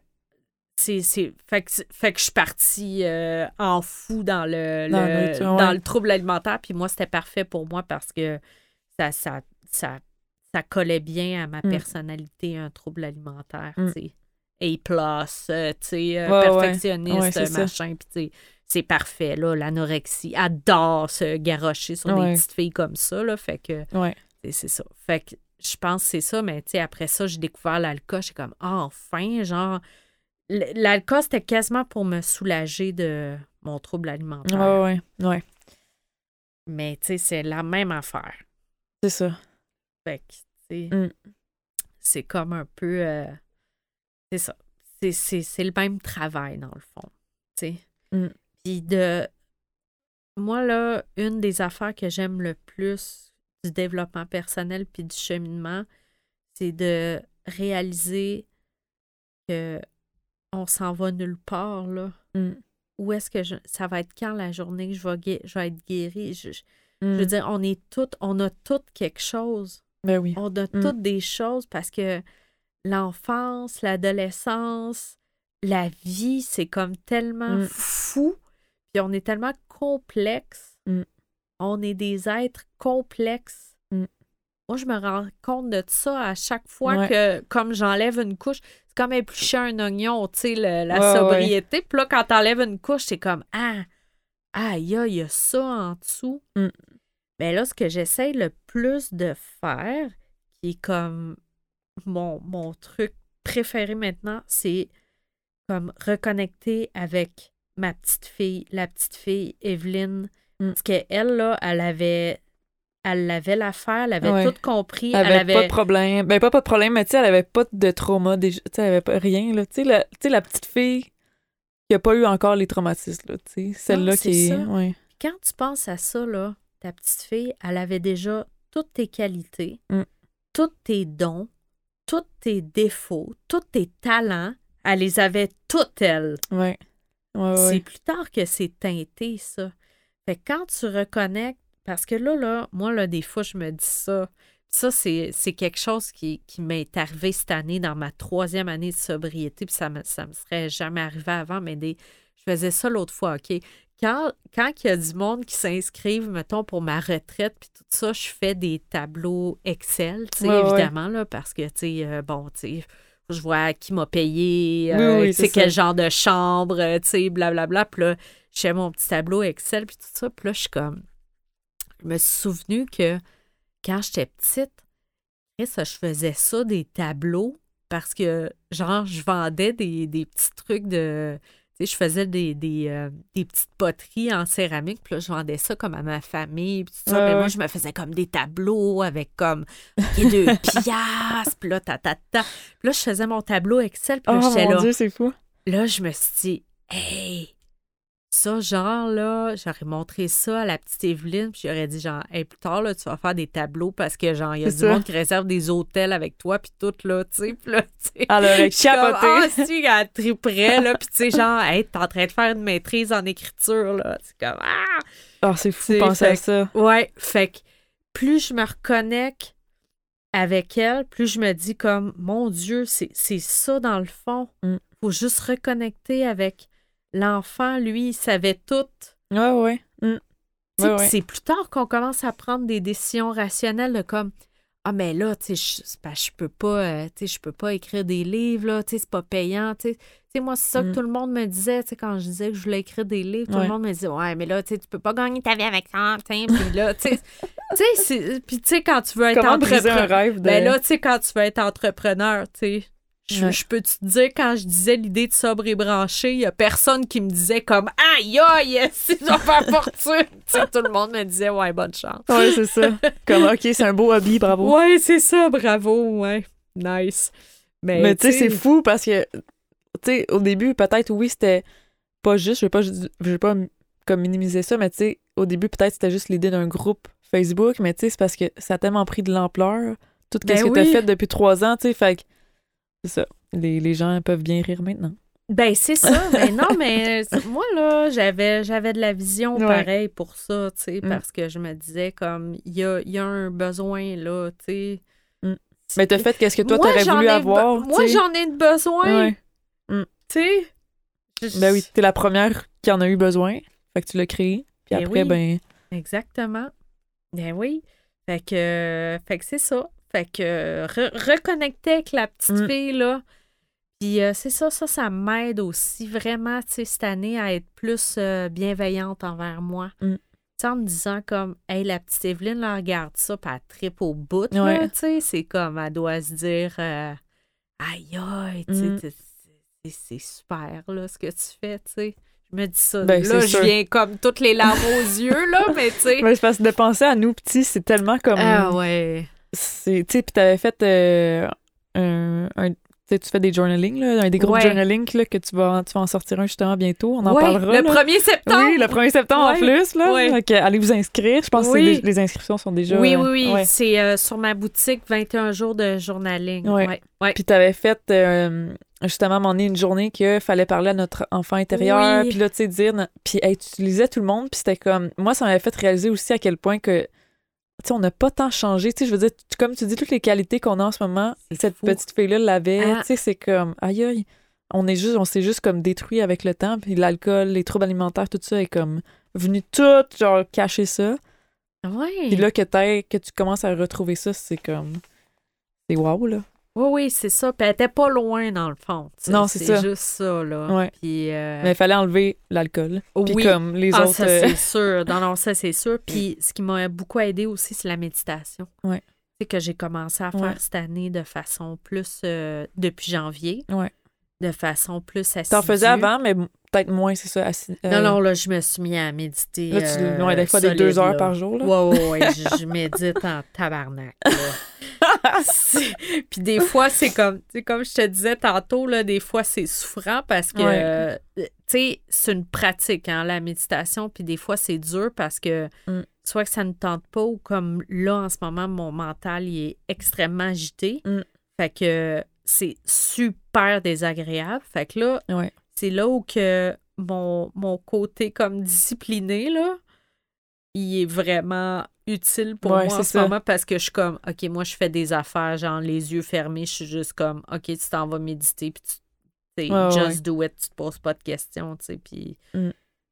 c'est c'est fait que, fait que je suis partie euh, en fou dans le, Dans le- ouais. trouble alimentaire puis moi c'était parfait pour moi parce que ça ça ça, ça collait bien à ma Mm. personnalité un trouble alimentaire Mm. tu sais A plus euh, tu sais euh, Ouais, perfectionniste Ouais, machin puis c'est parfait là l'anorexie adore se garrocher sur des petites filles comme ça là fait que Ouais. c'est ça. Fait que je pense que c'est ça, mais tu sais, après ça, j'ai découvert l'alcool. J'étais comme, ah, enfin, genre. L'alcool, c'était quasiment pour me soulager de mon trouble alimentaire. Ouais, ouais, ouais. Mais tu sais, c'est la même affaire. C'est ça. Fait que, tu sais, Mm. c'est comme un peu. euh, c'est ça. C'est- C'est c'est le même travail, dans le fond. Tu sais. Mm. Puis de. Moi, là, une des affaires que j'aime le plus du développement personnel puis du cheminement, c'est de réaliser que on s'en va nulle part, là. Mm. Où est-ce que je, ça va être quand la journée que je vais, gué- je vais être guérie? Je, je- je Mm. veux dire, on est toutes, on a toutes quelque chose. Ben oui. On a Mm. toutes des choses parce que l'enfance, l'adolescence, la vie, c'est comme tellement fou. Puis on est tellement complexe. On est des êtres complexes. Moi, je me rends compte de ça à chaque fois Ouais. que, comme j'enlève une couche, c'est comme éplucher un oignon, tu sais, la Ouais, sobriété. Puis là, quand t'enlèves une couche, c'est comme, ah, aïe, aïe, il y a ça en dessous. Mm. Mais là, ce que j'essaie le plus de faire, qui est comme mon, mon truc préféré maintenant, c'est comme reconnecter avec ma petite fille, la petite fille Evelyne. Mm. Parce qu'elle, là, elle avait elle avait l'affaire, elle avait Ouais. tout compris. Elle Elle avait, pas de problème. Ben, pas, pas de problème, mais tu sais, elle avait pas de trauma. déjà. Tu sais, elle avait pas rien, là. Tu sais, la, petite fille qui a pas eu encore les traumatismes, là. Tu sais, celle-là c'est qui est. Ouais. Quand tu penses à ça, là, ta petite fille, elle avait déjà toutes tes qualités, Mm. tous tes dons, tous tes défauts, tous tes talents. Elle les avait toutes, elle. Ouais. Ouais, C'est plus tard que c'est teinté, ça. Fait que quand tu reconnectes, parce que là, là, moi, là, des fois, je me dis ça. Ça, c'est c'est quelque chose qui, qui m'est arrivé cette année, dans ma troisième année de sobriété, puis ça me, ça me serait jamais arrivé avant, mais des, je faisais ça l'autre fois, OK? Quand, quand il y a du monde qui s'inscrivent, mettons, pour ma retraite, puis tout ça, je fais des tableaux Excel, tu sais, Ouais, ouais. évidemment, là, parce que, tu sais, euh, bon, tu sais, je vois qui m'a payé, euh, oui, tu sais, c'est quel ça. genre de chambre, euh, tu sais, blablabla. Puis là, je fais mon petit tableau Excel, puis tout ça. Puis là, je suis comme... Je me suis souvenu que quand j'étais petite, je faisais ça, des tableaux, parce que, genre, je vendais des, des petits trucs de... Tu sais, je faisais des, des, euh, des petites poteries en céramique, puis là, je vendais ça comme à ma famille, puis tout ça. Ouais, Mais moi, je me faisais comme des tableaux avec comme OK, deux (laughs) piastres, puis là, ta, ta, ta. Puis là, je faisais mon tableau Excel, puis Oh là, j'étais mon là. Dieu, c'est fou. Là, je me suis dit, hey, ça, genre, là, j'aurais montré ça à la petite Evelyne, puis j'aurais dit, genre, hey, plus tard, là, tu vas faire des tableaux parce que, genre, il y a du ça. monde qui réserve des hôtels avec toi, puis tout, là, tu sais, puis là, tu sais. Elle suis comme, capoté. Ah, si, elle triperait, là, puis tu sais, genre, hey, t'es en train de faire une maîtrise en écriture, là. C'est comme, ah! Ah, c'est fou, C'est penser fait à ça. Ouais, fait que plus je me reconnecte avec elle, plus je me dis comme, mon Dieu, c'est c'est ça dans le fond. Mm. Faut juste reconnecter avec l'enfant, lui, il savait tout. Ouais, ouais. Mm. Puis ouais. C'est plus tard qu'on commence à prendre des décisions rationnelles de comme, ah, mais là, tu sais, je je peux pas, euh, tu sais, je peux pas écrire des livres, là, tu sais, c'est pas payant, tu sais. Tu sais, moi, c'est ça que Mm. tout le monde me disait, tu sais, quand je disais que je voulais écrire des livres, tout Ouais. le monde me disait, ouais, mais là, tu sais, tu peux pas gagner ta vie avec ça, tu sais, puis là, tu sais, tu sais, c'est- puis tu sais, quand tu veux être Comment briser un entrepreneur, rêve de... ben là, tu sais, quand tu veux être entrepreneur, tu sais, Je, Ouais. je peux te dire, quand je disais l'idée de sobre et branché, il y a personne qui me disait comme Aïe aïe, (laughs) si j'en fais fortune. Tu sais, tout le monde me disait Ouais, bonne chance. Ouais, c'est ça. Comme, OK, c'est un beau hobby, bravo. Ouais, c'est ça, bravo, ouais. Nice. Mais, Mais tu sais, c'est fou parce que, tu sais, au début, peut-être, oui, c'était pas juste, je vais pas, je vais pas comme minimiser ça, mais tu sais, au début, peut-être c'était juste l'idée d'un groupe Facebook, mais tu sais, c'est parce que ça a tellement pris de l'ampleur, tout Ben ce que t'as oui. fait depuis trois ans, tu sais, fait que c'est ça. Les, les gens peuvent bien rire maintenant. Ben, c'est ça. (laughs) mais non, mais c'est- moi, là, j'avais, j'avais de la vision Ouais. pareil pour ça, tu sais, Mm. parce que je me disais, comme, il y a, il y a un besoin, là, tu sais. Mm. Mais t'as fait qu'est-ce que toi, t'aurais voulu ai be- avoir, Moi, tu sais? j'en ai de besoin, Ouais. tu sais? Je- Ben oui, t'es la première qui en a eu besoin, fait que tu l'as créé, puis Ben après, oui. ben... Exactement. Ben oui. Fait que, fait que c'est ça. Fait que re- reconnecter avec la petite Mm. fille, là. Puis euh, c'est ça, ça, ça m'aide aussi vraiment, tu sais, cette année à être plus euh, bienveillante envers moi. Mm. Tu sais, en me disant comme, hey, la petite Evelyne, là, regarde ça, puis elle tripe au bout, Ouais. tu sais. C'est comme, elle doit se dire, euh, aïe, aïe, tu sais, Mm. c'est- c'est super, là, ce que tu fais, tu sais. Je me dis ça. Ben, là, je sûr. viens comme toutes les larmes aux yeux, là, mais tu sais. Ben, c'est parce que de penser à nous petits, c'est tellement comme... Ah ouais. C'est tu sais puis t'avais fait euh, un, un- tu tu fais des journaling là, un des groupes Ouais. journaling là, que tu vas tu vas en sortir un justement bientôt on en Ouais, parlera Le là. 1er septembre. oui le 1er septembre en plus là que allez vous inscrire je pense Oui. que les inscriptions sont déjà oui, oui, oui. C'est euh, sur ma boutique 21 jours de journaling. Ouais. Puis t'avais fait euh, justement à un moment donné une journée que fallait parler à notre enfant intérieur Oui. puis là tu sais dire puis hey, tu lisais tout le monde puis c'était comme moi ça m'avait fait réaliser aussi à quel point que tu sais, on n'a pas tant changé. Je veux dire, comme tu dis, toutes les qualités qu'on a en ce moment, cette fou. petite fille-là l'avait. Ah. C'est comme, aïe, aïe. On est juste, on s'est juste comme détruit avec le temps. Puis l'alcool, les troubles alimentaires, tout ça est comme venu tout, genre, cacher ça. Ouais. Puis là, que, que tu commences à retrouver ça, c'est comme. C'est wow, là. Oui, oui, c'est ça. Puis elle était pas loin, dans le fond. Non, c'est ça. juste ça, là. Ouais. Puis, euh, Mais il fallait enlever l'alcool. Puis oui. comme les Ah, autres. ça, euh, c'est sûr. Non, non, ça, c'est sûr. Puis ce qui m'a beaucoup aidé aussi, c'est la méditation. Ouais. C'est que j'ai commencé à faire Ouais. cette année de façon plus, euh, depuis janvier, Ouais. de façon plus assidue. T'en faisais avant, mais peut-être moins, c'est ça. euh, Non, non, là, je me suis mis à méditer. Là, tu, euh, des fois, des solide, deux heures là. par jour, là. Ouais, ouais, ouais, (laughs) je, je médite en tabarnak. là. Puis des fois, c'est comme, comme je te disais tantôt, là, des fois, c'est souffrant parce que, Ouais. euh, tu sais, c'est une pratique, hein, la méditation. Puis des fois, c'est dur parce que Mm. soit que ça ne tente pas ou comme là, en ce moment, mon mental, il est extrêmement agité. Mm. Fait que c'est super désagréable. Fait que là, Ouais. c'est là où que mon, mon côté comme discipliné, là, il est vraiment utile pour Ouais, moi en ce moment parce que je suis comme, OK, moi, je fais des affaires, genre les yeux fermés, je suis juste comme, OK, tu t'en vas méditer, puis tu Ouais, ouais, just do it, tu te poses pas de questions, tu sais, puis Mm.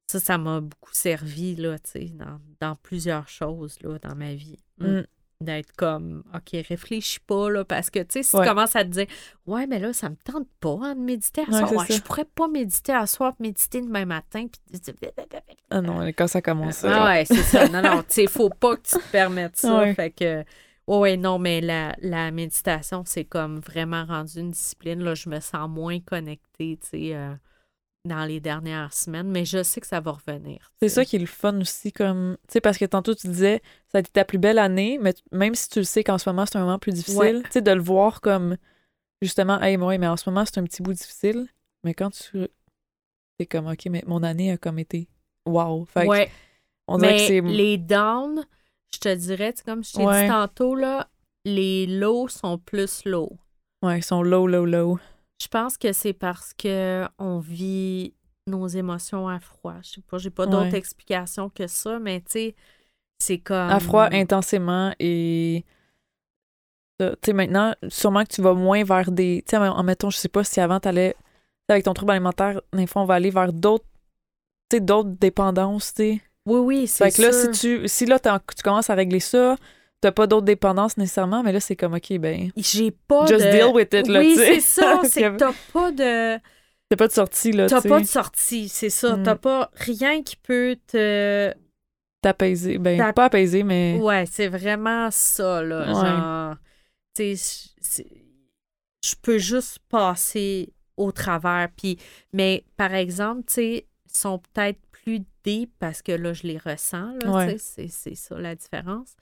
ça, ça m'a beaucoup servi, là, tu sais, dans, dans plusieurs choses, là, dans ma vie. Mm. Mm. D'être comme, OK, réfléchis pas, là, parce que, tu sais, si Ouais. tu commences à te dire, ouais, mais là, ça me tente pas hein, de méditer à soir. Ouais, je pourrais pas méditer à soir, méditer demain matin, puis... Ah non, quand ça commence. Ah là. ouais, c'est ça. Non, non, tu sais, faut pas que tu te permettes ça. Fait que, ouais, ouais, non, mais la, la méditation, c'est comme vraiment rendu une discipline. Là, je me sens moins connectée, tu sais, euh, dans les dernières semaines, mais je sais que ça va revenir. C'est ça qui est le fun aussi, comme, tu sais, parce que tantôt tu disais, ça a été ta plus belle année, mais même si tu le sais qu'en ce moment c'est un moment plus difficile, Ouais. tu sais, de le voir comme, justement, hey, moi, mais en ce moment c'est un petit bout difficile, mais quand tu. C'est comme, OK, mais mon année a comme été wow. Fait Ouais, on dirait mais que c'est. les downs, je te dirais, comme je t'ai Ouais. dit tantôt, là, les lows sont plus low. Ouais, ils sont low, low, low. Je pense que c'est parce que on vit nos émotions à froid. Je sais pas, j'ai pas d'autre Ouais. explication que ça, mais tu sais, c'est comme. À froid, intensément et. Tu sais, maintenant, sûrement que tu vas moins vers des. Tu sais, en mettons, je sais pas si avant t'allais. Avec ton trouble alimentaire, des fois, on va aller vers d'autres. Tu sais, d'autres dépendances, tu sais. Oui, oui, c'est Fait que là, si tu, si là, tu commences à régler ça, t'as pas d'autres dépendances nécessairement, mais là, c'est comme, OK, ben, J'ai pas just de... deal with it, là, Oui, c'est ça. (laughs) C'est que t'as pas de... T'as pas de sortie, là, T'as pas de sortie, c'est ça. Mm. T'as pas rien qui peut te... T'apaiser. Ben, pas apaiser, mais. Ouais, c'est vraiment ça, là. Ouais. Genre, tu sais, je peux juste passer au travers. Puis, mais par exemple, tu sais, ils sont peut-être plus deep parce que là, je les ressens. Là, Ouais. tu sais, c'est, c'est ça la différence.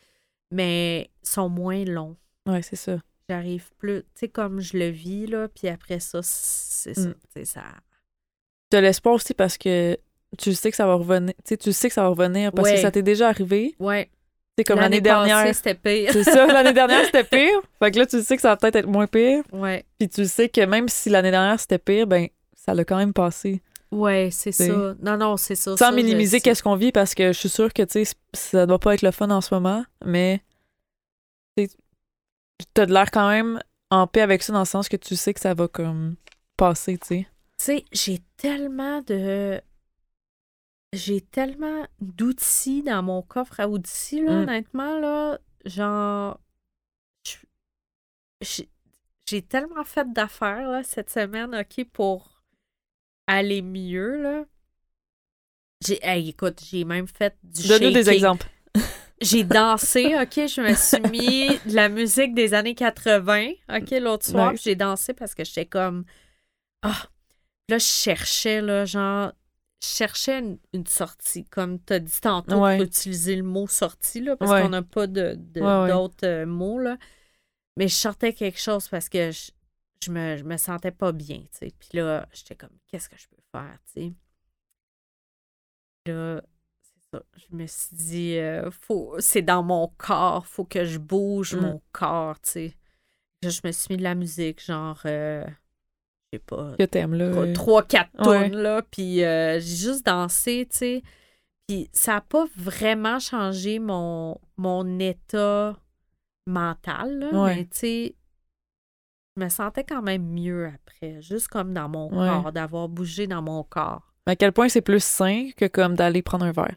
Mais sont moins longs. Ouais, c'est ça. J'arrive plus, tu sais, comme je le vis, là, puis après ça, c'est ça. Mm. Tu sais, ça. Tu l'espoir aussi parce que tu sais que ça va revenir. Tu sais, tu sais que ça va revenir parce que ça t'est déjà arrivé. Ouais. C'est comme l'année dernière. c'était pire. C'est ça, l'année (laughs) dernière, c'était pire. Fait que là, tu sais que ça va peut-être être moins pire. Ouais. Puis tu sais que même si l'année dernière, c'était pire, ben, ça l'a quand même passé. Ouais, c'est ça. Non, non, c'est ça. Sans ça, minimiser qu'est-ce qu'on vit parce que je suis sûre que, tu sais, ça doit pas être le fun en ce moment, mais tu as de l'air quand même en paix avec ça dans le sens que tu sais que ça va comme passer, tu sais. Tu sais, j'ai tellement de. J'ai tellement d'outils dans mon coffre à outils, là, Mm. honnêtement, là. Genre. j'ai tellement fait d'affaires, là, cette semaine, OK, pour aller mieux, là. J'ai, hey, écoute, j'ai même fait du Donne-nous des exemples. (laughs) J'ai dansé, OK, je me suis mis de la musique des années 80, OK, l'autre soir, Nice. j'ai dansé parce que j'étais comme ah, là je cherchais là genre je cherchais une, une sortie comme tu as dit tantôt Ouais. pour utiliser le mot sortie là parce Ouais. qu'on n'a pas de, de- Ouais, ouais. d'autres euh, mots là. Mais je sortais quelque chose parce que je, je me je me sentais pas bien, tu sais. Puis là, j'étais comme qu'est-ce que je peux faire, tu sais? Là, c'est ça. Je me suis dit, euh, faut, c'est dans mon corps, faut que je bouge Mm. mon corps, tu sais. Là, je me suis mis de la musique, genre, euh, je sais pas, Que t'aimes, là. trois, euh. Ouais. tunes, là, puis euh, j'ai juste dansé, tu sais. Puis ça n'a pas vraiment changé mon, mon état mental, là, Ouais. mais tu sais, je me sentais quand même mieux après, juste comme dans mon Ouais. corps, d'avoir bougé dans mon corps. À quel point c'est plus sain que comme d'aller prendre un verre?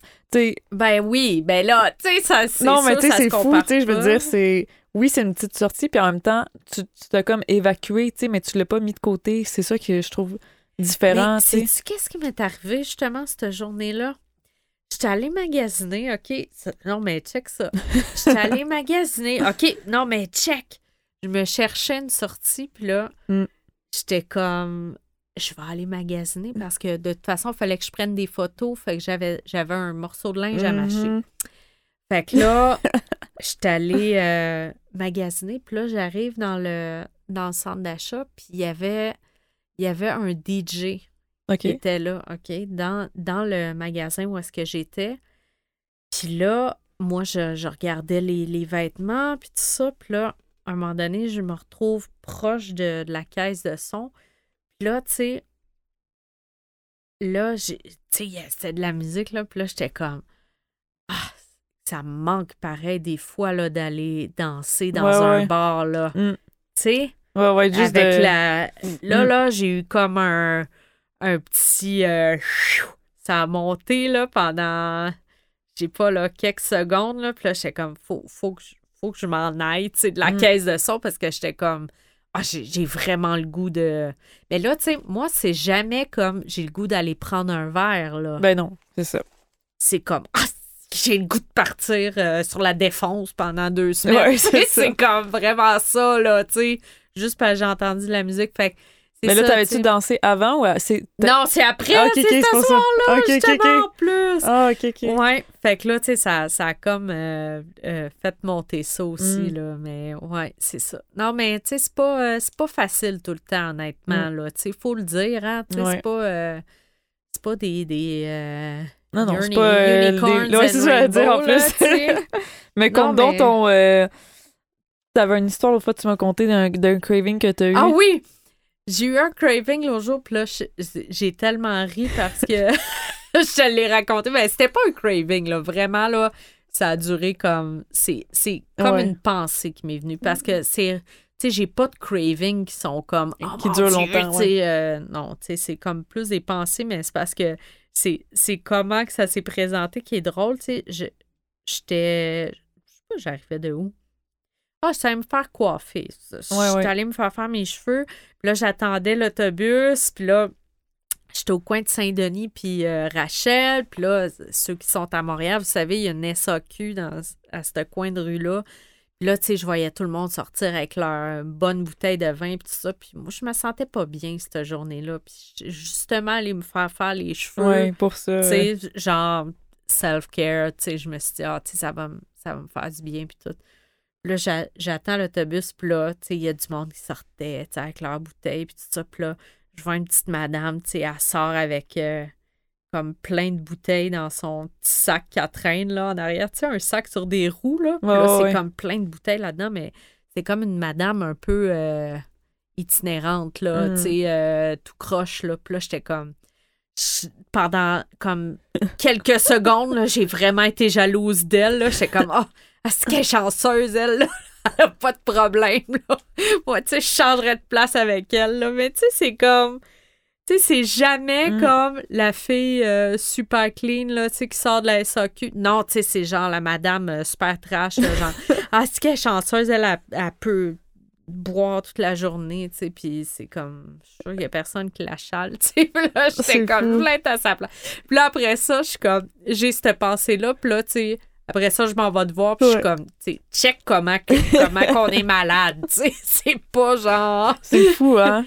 Ben oui, ben là, tu sais, ça, c'est non, mais tu sais, c'est fou, tu sais, je veux dire, c'est. Oui, c'est une petite sortie, puis en même temps, tu t'as comme évacué, tu sais, mais tu l'as pas mis de côté. C'est ça que je trouve différent, Mais sais. sais-tu qu'est-ce qui m'est arrivé justement cette journée-là? J'étais allée magasiner, OK? Non, mais check ça. J'étais allée (laughs) magasiner. OK, non, mais check. Je me cherchais une sortie, puis là, Mm. j'étais comme, je vais aller magasiner parce que de toute façon, il fallait que je prenne des photos. Fait que j'avais, j'avais un morceau de linge à mâcher. Mhm. Fait que là, (laughs) j'étais allée euh, magasiner, puis là, j'arrive dans le, dans le centre d'achat, puis il y avait, il y avait un DJ qui était là, OK, dans, dans le magasin où est-ce que j'étais. Puis là, moi, je, je regardais les, les vêtements, puis tout ça. Puis là, à un moment donné, je me retrouve proche de, de la caisse de son. Puis là, tu sais, là, tu sais, c'était de la musique, là. Puis là, j'étais comme, ah, ça me manque pareil des fois, là, d'aller danser dans Ouais, un ouais. bar, là. Mm. Tu sais? Ouais, ouais, juste avec de- la. Là, Mm. là, j'ai eu comme un, un petit. euh, ça a monté là, pendant. J'ai pas là, quelques secondes. Là, puis là, j'étais comme, faut, faut, que, je, faut que je m'en aille tu sais, de la Mm. caisse de son parce que j'étais comme. Ah, j'ai vraiment le goût de. Mais là, tu sais, moi, c'est jamais comme j'ai le goût d'aller prendre un verre. là. Ben non, c'est ça. c'est comme. Ah, j'ai le goût de partir euh, sur la défense pendant deux semaines. Ouais, c'est (laughs) comme vraiment ça, là, tu sais. Juste parce que j'ai entendu la musique. Fait que Mais là, t'avais-tu dansé avant ou c'est. Non, c'est après, Ah, ok, tu ok, sais, c'est ce pour ça. soir-là, ok, justement, en plus. Ah, OK, OK. Ouais, fait que là, tu sais, ça, ça a comme euh, euh, fait monter ça aussi, Mm. là, mais ouais, c'est ça. Non, mais tu sais, c'est pas, euh, c'est pas facile tout le temps, honnêtement, là, tu sais, faut le dire, hein, tu sais, Mm. Ouais. c'est pas, euh, c'est pas des, des Non, non, c'est pas. les- Ouais, c'est ça à dire en là, plus. (laughs) mais compte donc mais- ton. T'avais une histoire l'autre fois, tu m'as conté d'un d'un craving que t'as eu. Ah oui! J'ai eu un craving l'autre jour, puis là, j'ai tellement ri parce que (laughs) je te l'ai raconté. Mais c'était pas un craving, là. Vraiment, là, ça a duré comme. C'est c'est comme Ouais. une pensée qui m'est venue parce que c'est. Tu sais, j'ai pas de craving qui sont comme. Oh, Qui durent longtemps, euh, non, tu sais, c'est comme plus des pensées, mais c'est parce que c'est c'est comment que ça s'est présenté qui est drôle, tu sais. Je- J'étais. Je sais pas, j'arrivais de où? Ah, je savais me faire coiffer. Je suis ouais. allée me faire faire mes cheveux. Puis là, j'attendais l'autobus. Puis là, j'étais au coin de Saint-Denis puis euh, Rachel. Puis là, ceux qui sont à Montréal, vous savez, il y a une SAQ dans, à ce coin de rue-là. Puis là, tu sais, je voyais tout le monde sortir avec leur bonne bouteille de vin, puis tout ça. Puis moi, je me sentais pas bien cette journée-là. Puis justement, aller me faire faire les cheveux. Ouais, pour ça. Tu sais, genre self-care, tu sais, je me suis dit, ah, tu sais, ça va, me- ça va me faire du bien, puis tout. Puis là, j'a- j'attends l'autobus, puis là, tu sais, il y a du monde qui sortait, tu sais, avec leur bouteille, puis tout ça. Puis là, je vois une petite madame, tu sais, elle sort avec euh, comme plein de bouteilles dans son petit sac qu'elle traîne, là, en arrière. Tu sais, un sac sur des roues, là. Puis là, c'est ouais. comme plein de bouteilles là-dedans, mais c'est comme une madame un peu euh, itinérante, là, Mm. tu sais, euh, tout croche, là. Puis là, j'étais comme pendant comme quelques secondes, là, j'ai vraiment été jalouse d'elle. là. J'étais comme, (laughs) oh, est-ce qu'elle est chanceuse, elle? là? (laughs) Elle a pas de problème. Là. Moi, tu sais, je changerais de place avec elle. Là. Mais tu sais, c'est comme. Tu sais, c'est jamais Mm. comme la fille euh, super clean, là, tu sais, qui sort de la SAQ. Non, tu sais, c'est genre la madame euh, super trash, là, genre, (laughs) ah, est-ce qu'elle est chanceuse, elle, elle, elle peut boire toute la journée, tu sais, puis c'est comme, je suis sûre qu'il y a personne qui la chale, tu sais, (laughs) là, j'étais C'est comme plein à sa place. Puis là, après ça, je suis comme, j'ai cette pensée-là, puis là, tu sais, après ça, je m'en vais te voir, puis je suis comme, tu sais, check comment, que- comment qu'on est malade, tu sais, (laughs) c'est pas genre... C'est fou, hein?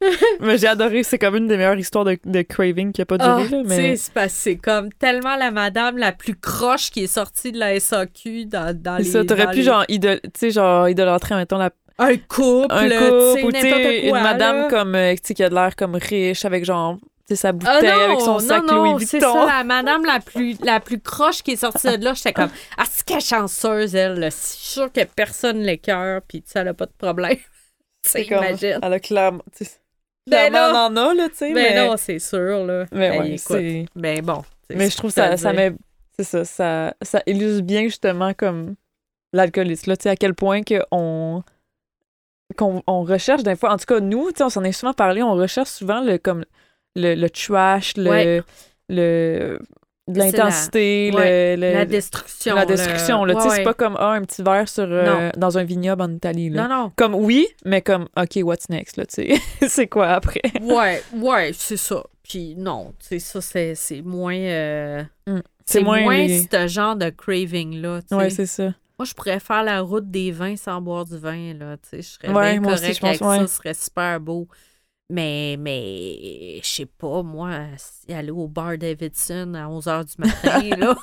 (laughs) mais j'ai adoré, c'est comme une des meilleures histoires de, de craving qui a pas duré, là, tu mais... c'est parce que c'est comme tellement la madame la plus croche qui est sortie de la SAQ dans, dans les... ça, t'aurais pu les- genre, idol... genre idolâtrer, mettons, la... Un couple, un couple, ou n'importe une quoi, madame là. comme, euh, tu sais, qui a de l'air comme riche, avec genre, sa Ah bouteille, non, avec son sac non, non, Louis c'est Vuitton. ça, la madame la plus, la plus croche qui est sortie de là. J'étais comme, ah, c'est qu'elle est chanceuse, elle. là. C'est sûr que personne l'écœure, puis tu sais, elle a pas de problème. (laughs) C'est comme- imagine. Elle a clairement... tu sais, Ben clairement, non. on en a, là, tu sais, Mais mais... non, c'est sûr, là. Mais ouais, écoute, c'est... ben bon. c'est Mais je trouve ça, ça met... C'est ça, ça, ça illustre bien, justement, comme l'alcoolisme, là, tu sais, à quel point qu'on... qu'on on recherche des fois, en tout cas nous, tu sais, on s'en est souvent parlé, on recherche souvent le comme le, le trash, le, Ouais. le la- l'intensité, le- ouais, le- La destruction. la destruction. sais, Ouais, c'est pas comme ah, un petit verre sur euh, dans un vignoble en Italie. Là. Non, non. Comme oui, mais comme OK, what's next là, tu sais? (laughs) c'est quoi après? Ouais, ouais, c'est ça. Puis non, c'est ça, c'est c'est moins. euh, Mm. C'est moins moins, les- ce genre de craving-là. Ouais, c'est ça. Moi, je pourrais faire la route des vins sans boire du vin, là. Tu sais, je serais Ouais, bien correct aussi, je pense, avec ouais. ça, ce serait super beau. Mais, mais, je sais pas, moi, aller au bar Davidson à 11 h du matin, (laughs) là,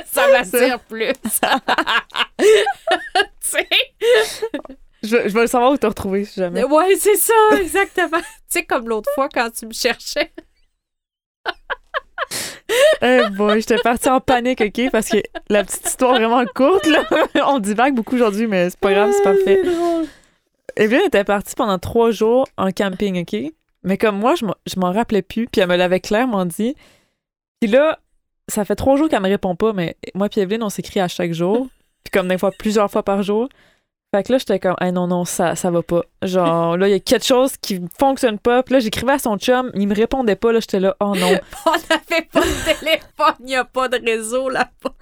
(laughs) ça m'attire plus. (laughs) tu sais? Je, je vais le savoir où te retrouver si jamais. Ouais, c'est ça, exactement. tu sais, comme l'autre fois quand tu me cherchais. Eh boy, j'étais partie en panique, OK, parce que la petite histoire vraiment courte, là, on divague beaucoup aujourd'hui, mais c'est pas grave, c'est parfait. Evelyne était partie pendant trois jours en camping, OK? Mais comme moi, je m'en- je m'en rappelais plus, puis elle me l'avait clairement dit. Puis là, ça fait trois jours qu'elle me répond pas, mais moi puis Evelyne, on s'écrit à chaque jour, (laughs) puis comme des fois, plusieurs fois par jour. Fait que là, j'étais comme, hey, non, non, ça, ça va pas. Genre, (laughs) là, il y a quelque chose qui fonctionne pas. Puis là, j'écrivais à son chum, il me répondait pas, là, j'étais là, oh non. (laughs) On n'avait pas de téléphone, il n'y a pas de réseau là-bas.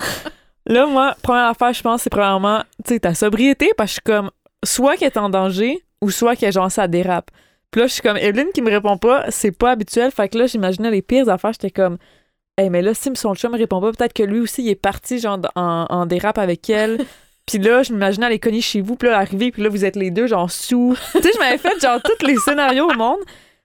Là, moi, première affaire, je pense, c'est premièrement, tu sais, ta sobriété, parce que je suis comme, soit qu'elle est en danger, ou soit que genre ça dérape. Puis là, je suis comme, Evelyne qui me répond pas, c'est pas habituel. Fait que là, j'imaginais les pires affaires. J'étais comme, hey, mais là, si son chum me répond pas, peut-être que lui aussi, il est parti, genre, en, en dérape avec elle. (laughs) Puis là, je m'imaginais aller cogner chez vous, puis là, arriver, puis là, vous êtes les deux, genre, sous. (laughs) tu sais, je m'avais fait, genre, tous les scénarios au monde.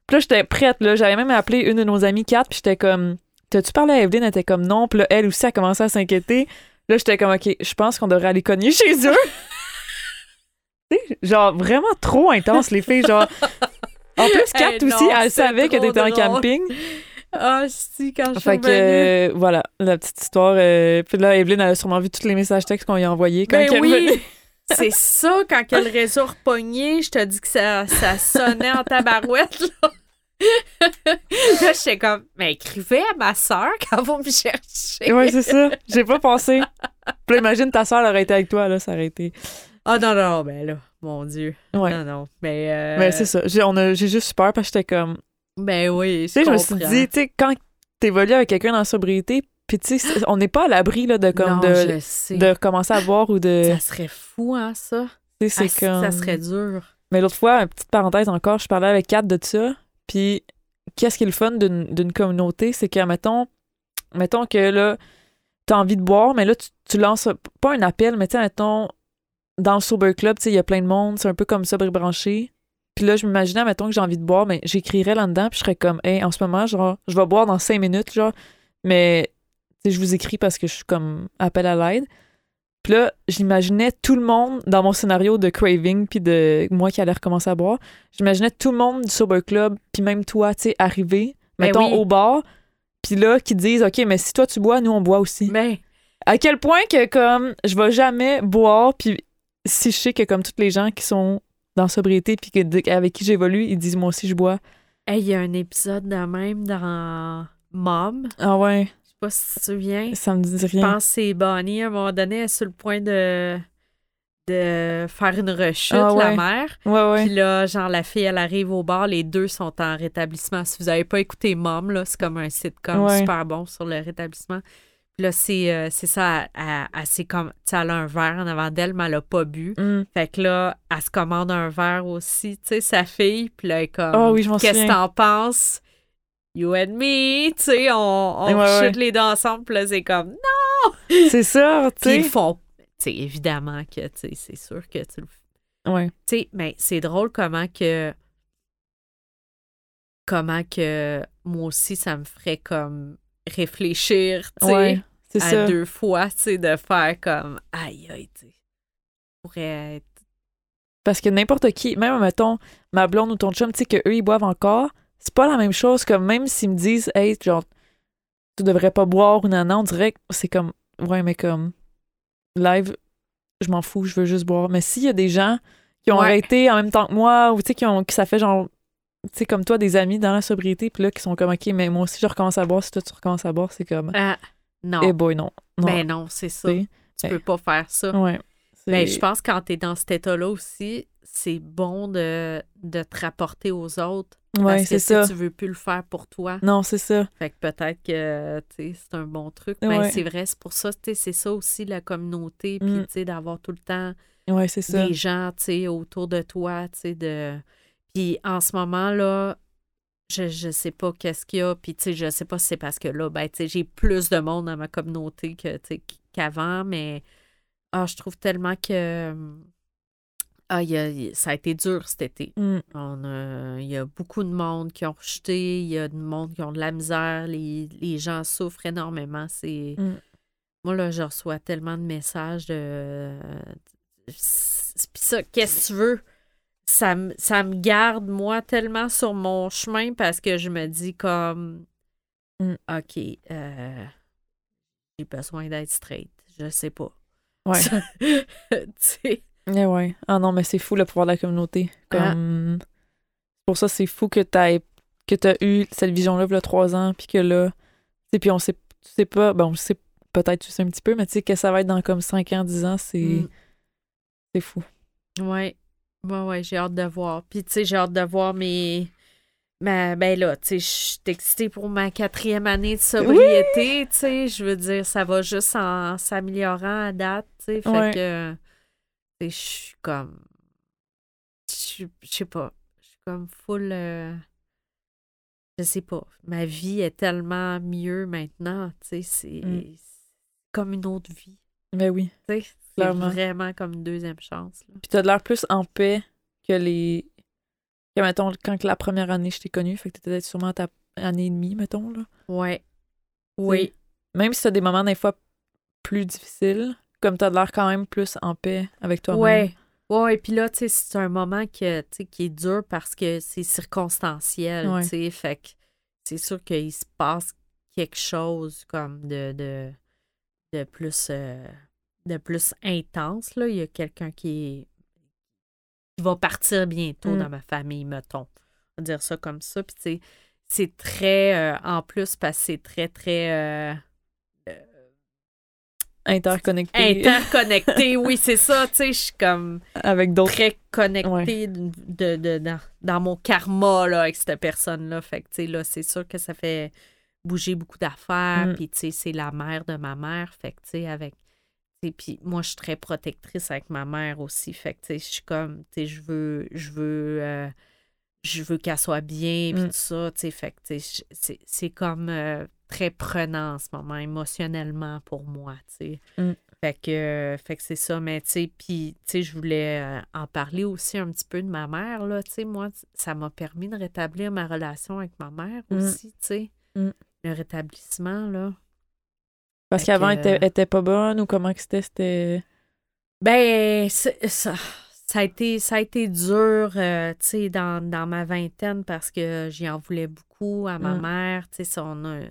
Puis là, j'étais prête, là. J'avais même appelé une de nos amies, Kat, puis j'étais comme, t'as-tu parlé à Evelyne? Elle était comme, non. Puis là, elle aussi a commencé à s'inquiéter. Là, j'étais comme, OK, je pense qu'on devrait aller cogner (laughs) chez eux. Tu sais, genre, vraiment trop intense, les filles. Genre, (laughs) en plus, Kat Hey, non, aussi, elle savait que t'étais en camping. Ah, si, quand je suis Fait que, euh, voilà, la petite histoire. euh, puis là, Evelyne, elle a sûrement vu tous les messages textes qu'on lui a envoyés quand Ben elle oui. venait. (laughs) C'est ça, quand que le réseau repogné, je te dis que ça, ça sonnait en tabarouette, là. (laughs) là, j'étais comme, mais écrivez à ma soeur quand vous me cherchez. Ouais, c'est ça. J'ai pas pensé. Puis là, imagine, ta soeur aurait été avec toi, là, ça aurait été. Ah non, non, ben là, mon Dieu. Ouais. Non, non, mais... euh, Mais c'est ça. J'ai on a- j'ai juste peur parce que j'étais comme. Ben oui, Tu sais, je me suis dit, tu sais, quand t'évolues avec quelqu'un dans la sobriété, puis tu sais, c'est- on n'est pas à l'abri, là, de, comme, non, de, je de commencer à boire ou de. Ça serait fou, hein, ça? Ah, c'est comme. Ça serait dur. Mais l'autre fois, une petite parenthèse encore, je parlais avec Kat de ça. Puis, qu'est-ce qui est le fun d'une d'une communauté, c'est que, mettons, mettons que là, t'as envie de boire, mais là, tu, tu lances pas un appel, mais tu sais, mettons, dans le Sober Club, il y a plein de monde, c'est un peu comme et branché. Puis là, je m'imaginais, mettons que j'ai envie de boire, mais j'écrirais là-dedans, puis je serais comme, hey, en ce moment, genre, je vais boire dans cinq minutes, genre, mais je vous écris parce que je suis comme appel à l'aide. Puis là, j'imaginais tout le monde dans mon scénario de craving, puis de moi qui allais recommencer à boire. J'imaginais tout le monde du Sober Club, puis même toi, tu sais, arriver, Ben mettons, oui. au bar, puis là, qui disent, OK, mais si toi tu bois, nous on boit aussi. Mais À quel point que, comme, je vais jamais boire, puis si je sais que, comme, tous les gens qui sont dans sobriété, puis que, avec qui j'évolue, ils disent, moi aussi, je bois. hey, il y a un épisode de même dans Mom. Ah ouais, Je sais pas si tu te souviens. ça me dit Je rien. pense que c'est Bonnie, à un moment donné, elle est sur le point de, de faire une rechute, Ah la mère. Ouais, ouais. Puis là, genre, la fille, elle arrive au bar, les deux sont en rétablissement. Si vous n'avez pas écouté Mom, là, c'est comme un sitcom super bon sur le rétablissement. Puis là, c'est euh, c'est ça, elle, elle- comme, sais, elle a un verre en avant d'elle, mais elle a pas bu. Mm. Fait que là, elle se commande un verre aussi, tu sais, sa fille. Puis là, elle est comme, oui, je m'en qu'est-ce que t'en penses? You and me, tu sais, on, on Ouais, ouais. chute les deux ensemble. Puis là, c'est comme, C'est ça, tu puis ils sais. font, tu sais, évidemment que, tu sais, c'est sûr que tu le Ouais. tu sais, mais c'est drôle comment que. Comment que moi aussi, ça me ferait comme réfléchir, tu sais, Ouais, à ça. deux fois, tu sais, de faire comme aïe, aïe, tu. Pourrait être. Parce que n'importe qui, même, mettons, ma blonde ou ton chum, tu sais, qu'eux, ils boivent encore, c'est pas la même chose que même s'ils me disent, hey, genre, tu devrais pas boire ou non, on dirait que c'est comme, ouais, mais comme, live, je m'en fous, je veux juste boire. Mais s'il y a des gens qui ont Ouais. arrêté en même temps que moi, ou tu sais, qui ont, qui ça fait genre, tu sais, comme toi, des amis dans la sobriété, puis là, qui sont comme, OK, mais moi aussi, je recommence à boire, si toi, tu recommences à boire, c'est comme, Ah, non. eh boy, non. non. ben non, c'est ça. tu. Tu ben- peux pas faire ça. Ouais. Ben, C'est- je pense que quand t'es dans cet état-là aussi, c'est bon de, de te rapporter aux autres. Ouais, parce que c'est si ça. tu veux plus le faire pour toi, Non, c'est ça. Fait que peut-être que tu sais, c'est un bon truc. Mais Ouais. c'est vrai, c'est pour ça, tu sais, c'est ça aussi la communauté, puis Mm. tu sais, d'avoir tout le temps Ouais, c'est ça. des gens tu sais, autour de toi. tu sais, De... Puis en ce moment-là, je, je sais pas qu'est-ce qu'il y a, puis tu sais, je sais pas si c'est parce que là, ben, tu sais, j'ai plus de monde dans ma communauté que, qu'avant, mais ah, je trouve tellement que ah, il y a- ça a été dur cet été. Mm. On il y a beaucoup de monde qui ont rejeté, il y a du monde qui ont de la misère, les, les gens souffrent énormément. C'est Mm. Moi, là, je reçois tellement de messages de. c'est- Puis ça, qu'est-ce que tu veux? Ça, me- ça me garde, moi, tellement sur mon chemin parce que je me dis comme. Mm. OK, euh, j'ai besoin d'être straight. Je sais pas. Ouais. (laughs) tu sais. Eh ouais. Ah non, mais c'est fou le pouvoir de la communauté. Comme... Pour ça, c'est fou que t'aies que t'as eu cette vision-là il trois ans, puis que là, tu sais, puis on sait, tu sais pas, bon, je sais peut-être tu sais un petit peu, mais tu sais que ça va être dans comme cinq ans, dix ans, c'est Mm. c'est fou. Ouais. Ouais, ouais, j'ai hâte de voir. Puis, tu sais, j'ai hâte de voir mes. Ma, ben là, tu sais, je suis excitée pour ma quatrième année de sobriété, tu sais. Je veux dire, ça va juste en s'améliorant à date, tu sais. Fait Ouais. que. Tu sais, je suis comme. Je sais pas. Je suis comme full. euh, Je sais pas. Ma vie est tellement mieux maintenant, tu sais. C'est Mm. comme une autre vie, Mais oui. tu sais. Clairement. vraiment comme une deuxième chance, là. Puis t'as de l'air plus en paix que les. Que, mettons, quand la première année je t'ai connue, fait que t'étais sûrement à ta année et demie, mettons, là. Ouais. Oui. Même si t'as des moments, des fois, plus difficiles, comme t'as de l'air quand même plus en paix avec toi-même. Ouais. Ouais, et puis là, tu sais, c'est un moment que, qui est dur parce que c'est circonstanciel, Ouais. tu sais, fait que c'est sûr qu'il se passe quelque chose comme de, de, de plus euh, de plus intense, là. Il y a quelqu'un qui qui va partir bientôt Mm. dans ma famille, mettons. On va dire ça comme ça. Puis, c'est très, euh, en plus, parce que c'est très, très... euh, Interconnecté interconnecté, (laughs) oui, c'est ça, tu sais, je suis comme avec d'autres. très connectée de, de- de- dans, dans mon karma là, avec cette personne-là. Fait que, tu sais, là, c'est sûr que ça fait bouger beaucoup d'affaires. Mm. Puis, tu sais, c'est la mère de ma mère. Fait que, tu sais, avec. Puis, moi, je suis très protectrice avec ma mère aussi. Fait que, tu sais, je suis comme, tu sais, je veux. Je veux. euh, je veux qu'elle soit bien, puis Mm. tout ça, tu sais, fait que, tu sais, je- c'est- comme euh, très prenant en ce moment, émotionnellement pour moi, tu sais. Mm. Fait que, fait que c'est ça, mais tu sais, puis, tu sais, je voulais euh, en parler aussi un petit peu de ma mère, là, tu sais, moi, ça m'a permis de rétablir ma relation avec ma mère Mm. aussi, tu sais, le rétablissement, là. Parce qu'avant, elle était, elle était pas bonne ou comment que c'était? C'était. Ben, ça, ça, a été, ça a été dur, euh, tu sais, dans, dans ma vingtaine parce que j'y en voulais beaucoup à ma Mm. mère. Tu sais, euh,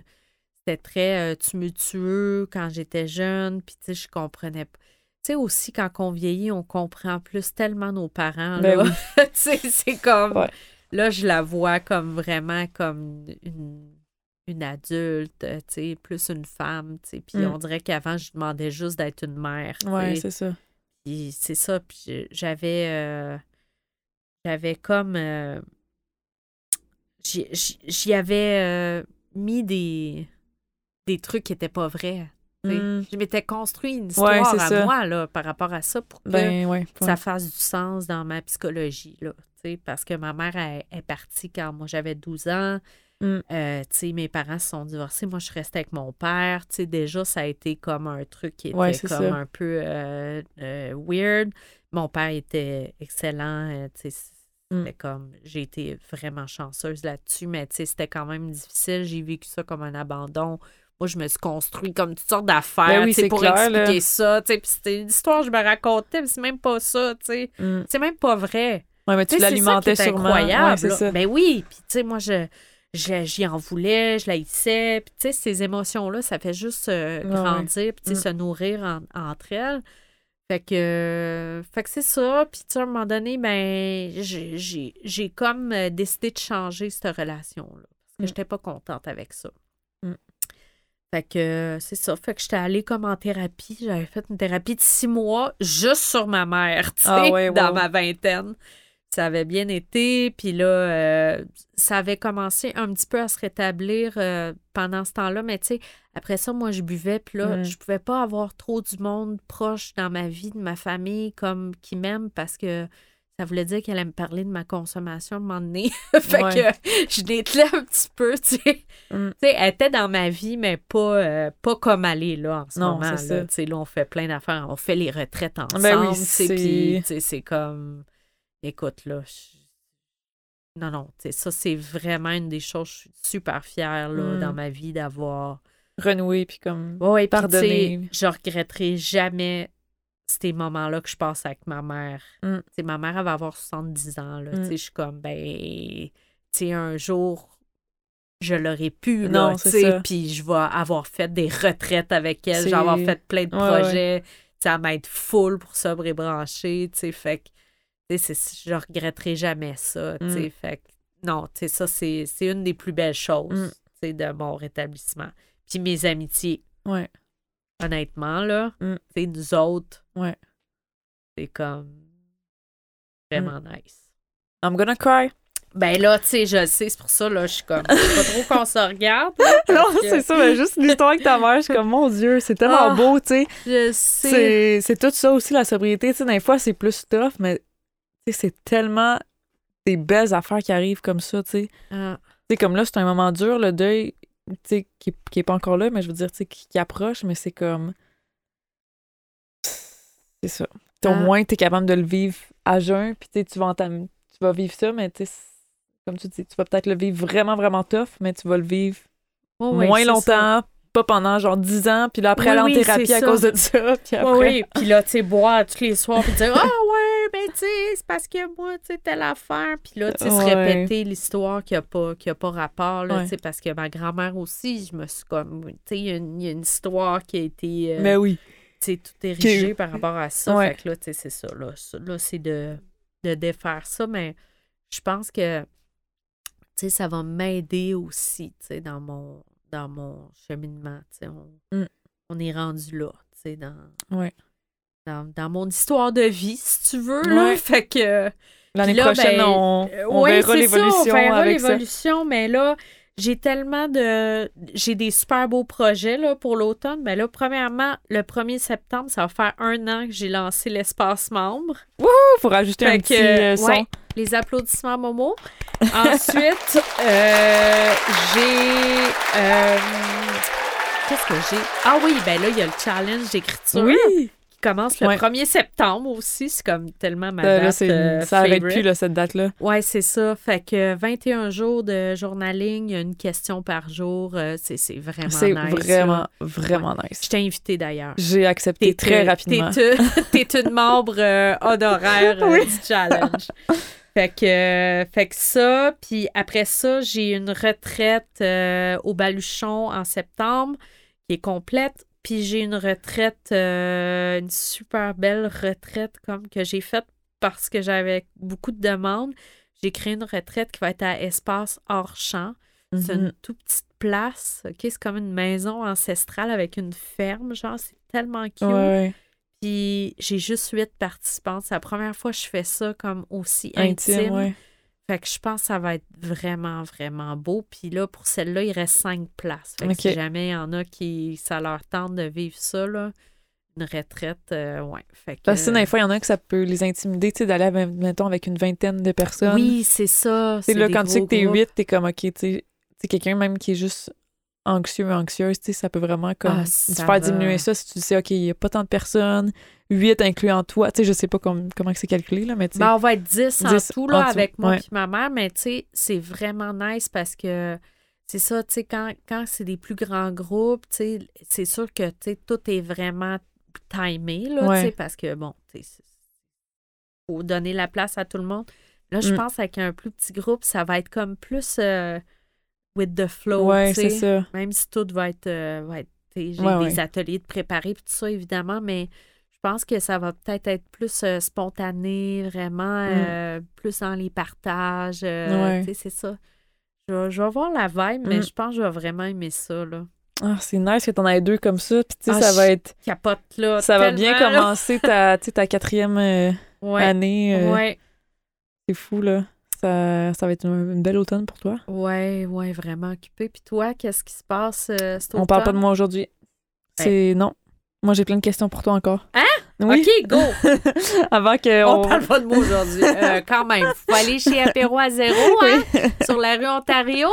c'était très euh, tumultueux quand j'étais jeune, puis tu sais, je comprenais pas. Tu sais, aussi, quand on vieillit, on comprend plus tellement nos parents. Ben oui. (laughs) tu sais, c'est comme... Ouais. Là, je la vois comme vraiment comme une, une adulte, euh, tu sais, plus une femme, tu sais. Puis Mm. on dirait qu'avant, je demandais juste d'être une mère. tu Ouais, c'est ça. Puis c'est ça. Puis j'avais. euh, j'avais comme. euh, j'y- avais euh, mis des. des trucs qui étaient pas vrais. Mm. Je m'étais construit une histoire à ça. moi là, par rapport à ça pour que Ben, ouais. ça fasse du sens dans ma psychologie. Là, tu sais, parce que ma mère elle- est partie quand moi j'avais 12 ans. Mm. Euh, mes parents se sont divorcés. Moi, je restais avec mon père. Déjà, ça a été comme un truc qui était Ouais, comme ça. un peu euh, euh, weird. Mon père était excellent. Mm. c'était comme... J'ai été vraiment chanceuse là-dessus, mais c'était quand même difficile. J'ai vécu ça comme un abandon. Moi, je me suis construit comme toutes sortes d'affaires Ben oui, sais, c'est pour clair, expliquer là. ça. Puis c'était une histoire que je me racontais, mais c'est même pas ça. Mm. C'est même pas vrai. Ouais, mais Tu l'alimentais sûrement. incroyable. Ouais, ça. Ben oui, puis tu sais, moi, je- j'y en voulais, je l'haïssais. Puis tu sais, ces émotions-là, ça fait juste euh, Ouais, grandir, puis sais, Mm. se nourrir en- entre elles. Fait que, fait que c'est ça. Puis tu sais, à un moment donné, ben, j'ai, j'ai, j'ai comme euh, décidé de changer cette relation-là. Parce que Mm. j'étais pas contente avec ça. Mm. Fait que euh, c'est ça. Fait que j'étais allée comme en thérapie. J'avais fait une thérapie de six mois juste sur ma mère, (laughs) tu sais, Ah ouais, dans ma vingtaine. Ça avait bien été. Puis là, euh, ça avait commencé un petit peu à se rétablir euh, pendant ce temps-là. Mais tu sais, après ça, moi, je buvais. Puis là, Mm. je pouvais pas avoir trop du monde proche dans ma vie, de ma famille, comme qui m'aime parce que ça voulait dire qu'elle allait me parler de ma consommation à un moment donné. (laughs) fait Ouais. que je dételais un petit peu, tu sais. Mm. Tu sais, elle était dans ma vie, mais pas, euh, pas comme elle est là en ce Non, moment. c'est Là. ça. Tu sais, là, on fait plein d'affaires. On fait les retraites ensemble. Ben oui, c'est- puis, tu sais, c'est comme. Écoute, là. je- Non, non, tu sais, ça, c'est vraiment une des choses. Je suis super fière là, Mm. dans ma vie d'avoir. Renouer, puis comme. Oui, Pardonner. Je regretterai jamais ces moments-là que je passe avec ma mère. Mm. Tu sais, ma mère, elle va avoir 70 ans. Là, Mm. Tu sais, Je suis comme, ben, tu sais, un jour, je l'aurais pu. Non, ça. Puis je vais avoir fait des retraites avec elle. Je vais C'est- avoir fait plein de Ouais, ouais. projets. Tu sais, Elle m'être full pour sobre et sais, fait que, je regretterai jamais ça. Mm. fait que, non, tu sais, ça, c'est une des plus belles choses Mm. de mon rétablissement. Puis mes amitiés, Ouais. honnêtement, là, Mm. nous autres, Ouais. c'est comme vraiment nice. I'm gonna cry. Ben là, tu sais, je le sais, c'est pour ça, là, je suis comme, pas trop qu'on se regarde. là, (laughs) Non, que c'est ça, mais juste l'histoire avec ta mère, je suis comme, mon Dieu, c'est tellement Ah. beau, tu sais. Je sais. C'est tout ça aussi, la sobriété. Tu sais, des fois, c'est plus tough, mais c'est tellement des belles affaires qui arrivent comme ça, tu sais. Ah, Tu sais, comme là, c'est un moment dur, le deuil, tu sais, qui, qui est pas encore là, mais je veux dire, tu sais, qui, qui approche, mais c'est comme. C'est ça. T'sais, Au Ah. moins, t'es capable de le vivre à jeun, puis tu sais, tu vas tu vas vivre ça, mais tu comme tu dis, tu vas peut-être le vivre vraiment, vraiment tough, mais tu vas le vivre moins longtemps, ça. Pas pendant genre 10 ans, puis là, après, Oui, aller en oui, thérapie à ça. cause de ça, puis après. Oui, oui. Puis là, tu sais, boire tous les soirs, puis dire Ah ouais, ben tu sais, c'est parce que moi, tu sais, telle affaire. Puis là, tu sais, se répéter l'histoire qui n'a pas, qui a pas rapport, là, Ouais. tu sais, parce que ma grand-mère aussi, je me suis comme, tu sais, il y, a une- il y a une histoire qui a été, euh, Mais oui. tu sais, tout érigée par rapport à ça. Ouais. Fait que là, tu sais, c'est ça, là. Ça, là, c'est de, de défaire ça, mais je pense que, tu sais, ça va m'aider aussi, tu sais, dans mon, dans mon cheminement. On, Mm. on est rendu là, tu sais, dans Ouais. dans, dans mon histoire de vie, si tu veux. Là. Ouais. Fait que. L'année prochaine, ben, on, euh, on ouais, verra c'est ça, l'évolution on verra l'évolution, mais là, j'ai tellement de. J'ai des super beaux projets là, pour l'automne. Mais là, premièrement, le 1er septembre, ça va faire un an que j'ai lancé l'espace membre. Faut rajouter Fait un petit euh, son. ouais, les applaudissements Momo. Ensuite, euh, j'ai. euh, qu'est-ce que j'ai? Ah oui, ben là, il y a le challenge d'écriture Oui! Commence le Ouais. 1er septembre aussi. C'est comme tellement ma Euh, là, date c'est- euh, ça arrête favorite. plus, là, cette date-là. Ouais, c'est ça. Fait que 21 jours de journaling, une question par jour. euh, c'est c'est vraiment C'est nice. vraiment, là. vraiment Je nice. t'ai invité d'ailleurs. J'ai accepté très rapidement. (laughs) T'es une, membre euh, honoraire Oui. du challenge. (laughs) Fait que, euh, fait que ça, puis après ça, j'ai une retraite euh, au Baluchon en septembre qui est complète. Puis j'ai une retraite, euh, une super belle retraite comme que j'ai faite parce que j'avais beaucoup de demandes. J'ai créé une retraite qui va être à espace hors champ. C'est une toute petite place. OK? C'est comme une maison ancestrale avec une ferme. Genre, c'est tellement cute. Ouais. Puis j'ai juste huit participantes. C'est la première fois que je fais ça comme aussi intime. Intime, ouais. Fait que je pense que ça va être vraiment, vraiment beau. Puis là, pour celle-là, il reste cinq places. Fait que si jamais il y en a qui, ça leur tente de vivre ça, là, une retraite, euh, ouais. Fait que, Parce que des fois, il y en a que ça peut les intimider, tu sais, d'aller, mettons, avec une vingtaine de personnes. Oui, c'est ça. Tu sais, là, quand tu sais que t'es huit, t'es comme, OK, tu sais, c'est quelqu'un même qui est juste anxieux, anxieuse, tu sais, ça peut vraiment comme Ah, faire va. diminuer ça si tu sais, OK, il n'y a pas tant de personnes, huit incluant toi, tu sais, je sais pas comme, comment c'est calculé, là, mais tu sais. Ben, on va être 10 en 10 tout, là, en tout, avec moi ouais. et ma mère, mais tu sais, c'est vraiment nice parce que c'est ça, tu sais, quand, quand c'est des plus grands groupes, tu sais, c'est sûr que, tu sais, tout est vraiment timé, là, tu sais, parce que, bon, tu sais, faut donner la place à tout le monde. Là, je Mm. pense qu'avec un plus petit groupe, ça va être comme plus euh, with the flow, ouais, tu sais. c'est ça. Même si tout va être. euh, va être- J'ai Ouais, des ouais. ateliers de préparer et tout ça, évidemment, mais je pense que ça va peut-être être plus euh, spontané, vraiment, Mm. euh, plus dans les partages. euh, Ouais. c'est ça. Je vais, je vais voir la vibe, mais Mm. je pense que je vais vraiment aimer ça. Là. Ah, c'est nice que t'en aies deux comme ça, puis tu sais, Ah, ça va être, Capote là. ça va bien commencer ta, ta quatrième (laughs) Ouais. année. Ouais, C'est fou, là. Ça, ça va être une, belle automne pour toi. ouais, ouais, vraiment occupé. Puis toi, qu'est-ce qui se passe euh, cet On parle pas de automne? moi aujourd'hui. C'est non. Moi, j'ai plein de questions pour toi encore. Hein? Oui. OK, go! (laughs) Avant que On on... parle pas de moi aujourd'hui. Euh, (laughs) quand même, faut aller chez Apéro à zéro, hein? (laughs) Sur la rue Ontario.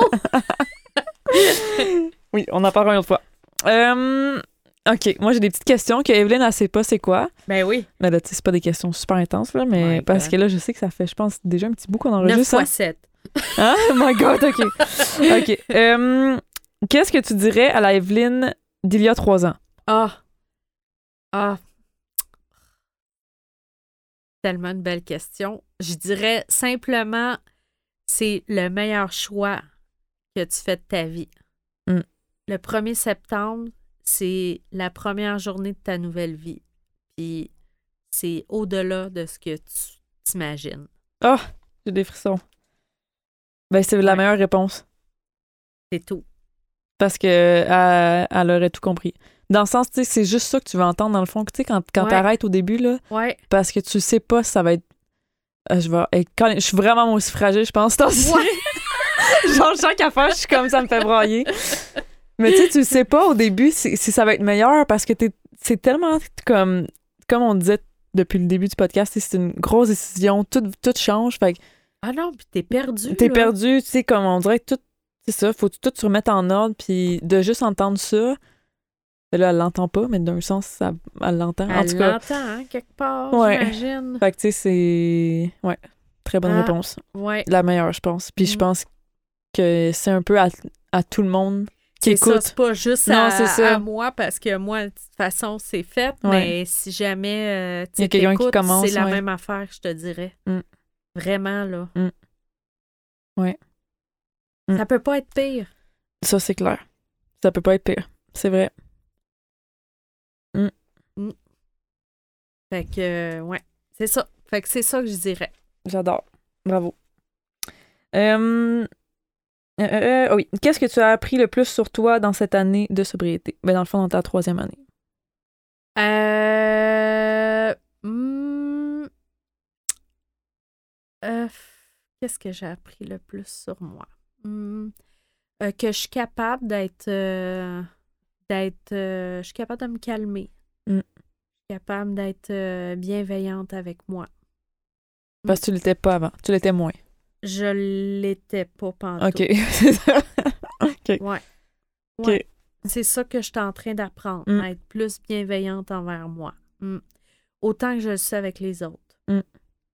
Oui, on en parlera une autre fois. Euh, OK, moi j'ai des petites questions que Evelyne elle sait pas c'est quoi. Ben oui. Mais là, tu sais, c'est pas des questions super intenses, là, mais parce God. que là, je sais que ça fait, je pense, déjà un petit bout qu'on 9 enregistre. fois hein? 7. Hein? Oh my God, OK. (laughs) OK. Euh, Qu'est-ce que tu dirais à la Evelyne d'il y a trois ans? Ah. Ah. Tellement une belle question. Je dirais simplement, c'est le meilleur choix que tu fais de ta vie. Mm. Le 1er septembre, c'est la première journée de ta nouvelle vie. Puis c'est au-delà de ce que tu t'imagines. Oh, j'ai des frissons. Ben, c'est la Ouais. meilleure réponse. C'est tout. Parce que elle, elle aurait tout compris. Dans le sens, tu sais, c'est juste ça que tu veux entendre, dans le fond. Tu sais, quand, quand Ouais. t'arrêtes au début, là, Ouais. parce que tu sais pas si ça va être. Euh, je vais. et quand- je suis vraiment moi aussi fragile, je pense. (laughs) Genre, chaque affaire, je suis comme ça me fait brailler. (laughs) Mais tu sais, tu sais pas au début si, si ça va être meilleur parce que t'es- c'est tellement comme. Comme on disait depuis le début du podcast, c'est une grosse décision. Tout, tout change. Fait que Ah non, puis t'es perdu. t'es perdu, tu sais, comme on dirait que tout. C'est ça, faut tout se remettre en ordre. Puis de juste entendre ça. ben Là, elle l'entend pas, mais d'un sens, ça, elle l'entend. En Elle tout cas, l'entend, hein, quelque part, Ouais. j'imagine. fait que tu sais, c'est. Ouais, très bonne Ah. réponse. Ouais. La meilleure, je pense. Puis je Mm. pense que c'est un peu à, à tout le monde qui C'est ça, écoute. c'est pas juste Non, à, ça. à moi parce que moi, de toute façon, c'est fait. Ouais. Mais si jamais euh, tu commence, c'est la ouais. même affaire, je te dirais. Mm. Vraiment, là. Mm. Ouais. Mm. Ça peut pas être pire. Ça, c'est clair. Ça peut pas être pire. C'est vrai. Fait que, euh, ouais, c'est ça. Fait que c'est ça que je dirais. J'adore. Bravo. Euh, euh, euh, euh, oui. Qu'est-ce que tu as appris le plus sur toi dans cette année de sobriété? Ben, dans le fond, dans ta troisième année. Euh, hmm, euh, Qu'est-ce que j'ai appris le plus sur moi? Hmm, que je suis capable d'être. d'être. je suis capable de me calmer. Mm. Je suis capable d'être bienveillante avec moi. Parce que tu l'étais pas avant. Tu l'étais moins. Je l'étais pas pendant. OK. (laughs) C'est ça. OK. Ouais. OK. Ouais. c'est ça que je suis en train d'apprendre, Mm. à être plus bienveillante envers moi. Mm. Autant que je le sais avec les autres.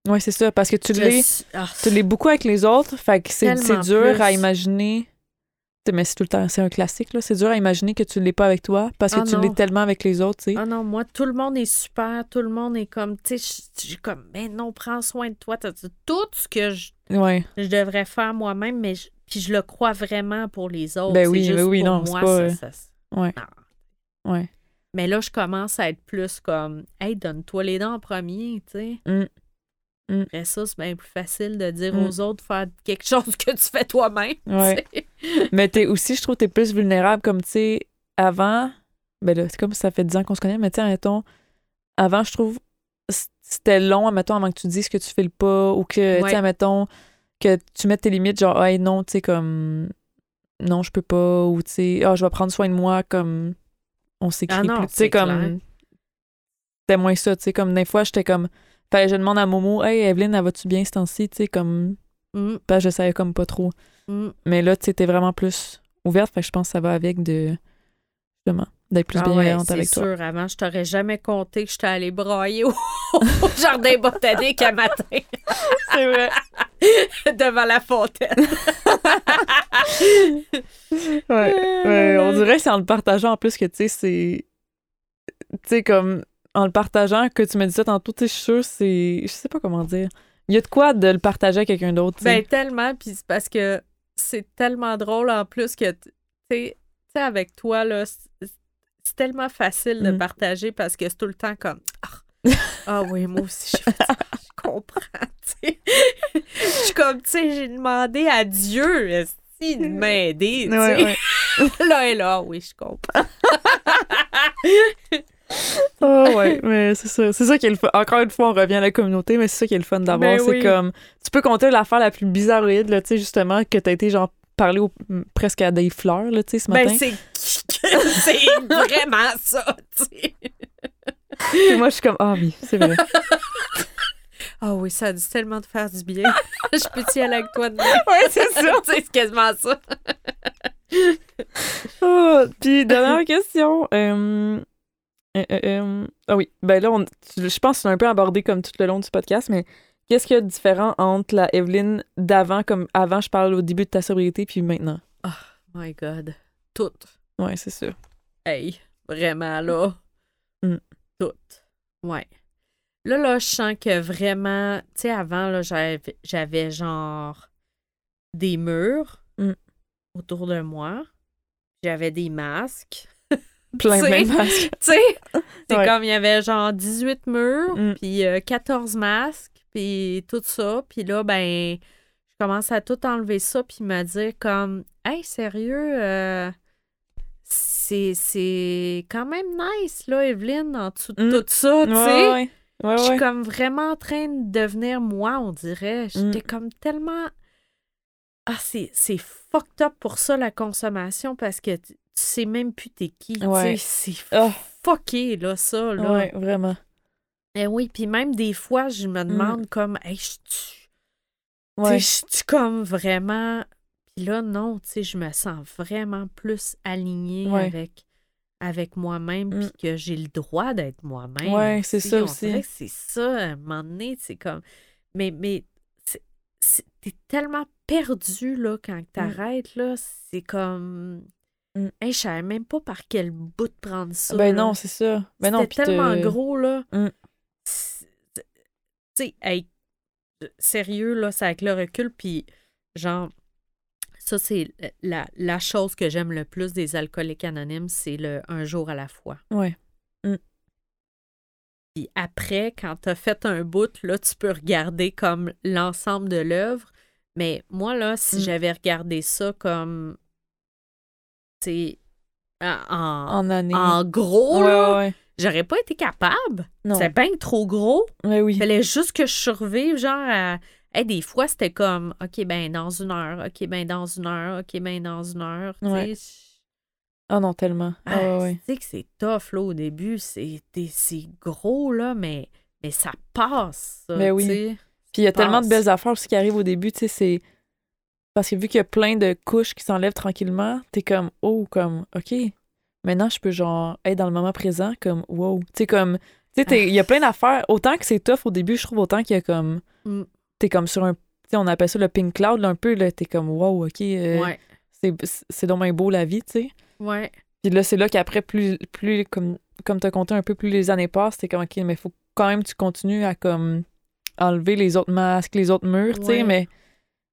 Ouais, c'est ça, parce que tu l'es, suis- ah, tu l'es beaucoup avec les autres, fait que c'est, dur plus. à imaginer. Mais c'est tout le temps, c'est un classique, là. C'est dur à imaginer que tu l'es pas avec toi parce que Ah tu l'es tellement avec les autres, tu sais. Ah non, moi, tout le monde est super, tout le monde est comme, tu sais, je- suis comme, mais non, prends soin de toi. Tout ce que je, Ouais. je devrais faire moi-même, mais je, puis je le crois vraiment pour les autres. Ben oui, juste ben oui, pour non, moi, pas, ça- euh, ça- Ouais. non. Ouais. Mais là, je commence à être plus comme, hey, donne-toi les dents en premier, tu sais. Mm. Mm. Après ça, c'est bien plus facile de dire Mm. aux autres de faire quelque chose que tu fais toi-même. Ouais. (laughs) Mais t'es aussi, je trouve, t'es plus vulnérable comme, tu sais, avant, ben là, c'est comme ça fait 10 ans qu'on se connaît, mais tu sais, mettons, avant, je trouve, c'était long, mettons, avant que tu dises que tu fais le pas ou que, tu Ouais. sais, mettons, que tu mettes tes limites, genre, hey, non, tu sais, comme, non, je peux pas, ou tu sais, ah, je vais prendre soin de moi, comme, on s'écrit Ah non, plus, tu sais, comme, c'était moins ça, tu sais, comme, des fois, j'étais comme, fallait je demande à Momo, hey, Evelyne, elle va-tu bien ce temps-ci, tu sais, comme, Mm, que je savais comme pas trop. mm. Mais là, tu sais, t'es vraiment plus ouverte, fait que je pense que ça va avec de. Justement, d'être plus Ah ouais, bienveillante c'est avec toi. sûr. Avant, je t'aurais jamais compté que j'étais allée brailler au, au (laughs) jardin botanique un matin (laughs) C'est vrai. (laughs) devant la fontaine. Ouais. ouais. On dirait que c'est en le partageant en plus que, tu sais, c'est. Tu sais, comme. En le partageant, que tu me dis ça tantôt, tu sais, je suis sûre, c'est. Je sais pas comment dire. Il y a de quoi de le partager à quelqu'un d'autre, tu sais. Ben, tellement, puis c'est parce que c'est tellement drôle en plus que, tu sais, avec toi, là, c'est tellement facile de Mm. partager parce que c'est tout le temps comme Ah, (laughs) ah oui, moi aussi, ça. Je comprends, (laughs) tu sais. Je suis comme, tu sais, j'ai demandé à Dieu esti, de m'aider, tu sais? Ouais, ouais. (laughs) là et là, oui, je comprends. Ah ouais, mais c'est ça. C'est ça qui est le fun. Encore une fois, on revient à la communauté, mais c'est ça qui est le fun d'avoir. Ben c'est comme. Tu peux compter l'affaire la plus bizarroïde, là, tu sais, justement, que t'as été, genre, parler au- presque à des fleurs, là, tu sais, ce matin. Ben, (laughs) c'est vraiment ça, tu sais. Puis moi, je suis comme, ah oui, c'est vrai. (laughs) Ah oui, ça a dû tellement te faire du bien. (laughs) je peux y aller avec toi demain. ouais, c'est ça. c'est quasiment ça. Ah, puis, dernière question. euh, euh, euh, ah oui, ben là, on- je pense que c'est un peu abordé comme tout le long du podcast, mais qu'est-ce qu'il y a de différent entre la Evelyne d'avant, comme avant, je parle au début de ta sobriété, puis maintenant? My God. Tout. Ouais, c'est sûr. Hey, vraiment, là. Mm. Tout. Ouais. Là, là, je sens que vraiment, tu sais, avant, là, j'avais, j'avais genre des murs Mm. autour de moi. J'avais des masques. (laughs) Plein, de masques. Tu sais, (laughs) (laughs) c'est Ouais. comme il y avait genre 18 murs, Mm. puis euh, 14 masques, puis tout ça. Puis là, ben, je commence à tout enlever ça, puis me dire comme, hey, sérieux, euh, c'est, quand même nice, là, Evelyne, en dessous de Mm. tout ça, tu Ouais, sais. ouais. Ouais, Je suis ouais. comme vraiment en train de devenir moi, on dirait. J'étais Mm. comme tellement. Ah, c'est, fucked up pour ça, la consommation, parce que tu, sais même plus t'es qui. Ouais. C'est Ah, fucké, là, ça, là. ouais, vraiment. Eh oui, puis même des fois, je me demande comme, hey, je tu Ouais. suis comme vraiment. Puis là, non, tu sais, je me sens vraiment plus alignée Ouais. avec, avec moi-même, Mm. puis que j'ai le droit d'être moi-même. Ouais, c'est ça On aussi. dirait que c'est ça, à un moment donné, c'est comme. Mais, mais t'es tellement perdu, là, quand t'arrêtes, là, c'est comme. Mm. Hey, je savais même pas par quel bout de prendre ça. Ben là. non, c'est ça. Ben non, tellement te- gros, là. Mm. C'est- Tu sais, hey, sérieux, là, c'est avec le recul, puis genre, ça, c'est la, la chose que j'aime le plus des alcooliques anonymes, c'est le un jour à la fois. Ouais. Puis après, quand t'as fait un bout, là, tu peux regarder comme l'ensemble de l'œuvre. Mais moi, là, si Mm. j'avais regardé ça comme, tu sais, en, En année. en gros, ouais, là, ouais. J'aurais pas été capable. C'est bien trop gros. Oui. Il fallait juste que je survive, genre, à... Hey, des fois, c'était comme, OK, ben, dans une heure, OK, ben, dans une heure, OK, ben, dans une heure, tu Ouais. Ah non, tellement. Ah, ouais, Ah, ouais. Tu sais que c'est tough, là, au début, c'est gros, là, mais, mais ça passe, ça, Ben oui. tu. Puis il y a tellement de belles affaires aussi qui arrivent au début, tu sais, c'est. Parce que vu qu'il y a plein de couches qui s'enlèvent tranquillement, t'es comme, oh, comme, OK. Maintenant, je peux, genre, être dans le moment présent, comme, wow. Tu sais, comme, tu sais, il y a plein d'affaires. Autant que c'est tough au début, je trouve, autant qu'il y a comme, Mm. t'es comme sur un, tu sais, on appelle ça le pink cloud, là, un peu, là, t'es comme, wow, OK, euh, Ouais. c'est, bien beau la vie, tu sais. Ouais. Puis là, c'est là qu'après, plus, plus comme, comme t'as compté un peu, plus les années passent, t'es comme, OK, mais faut quand même que tu continues à, comme, enlever les autres masques, les autres murs, tu sais, Ouais. mais.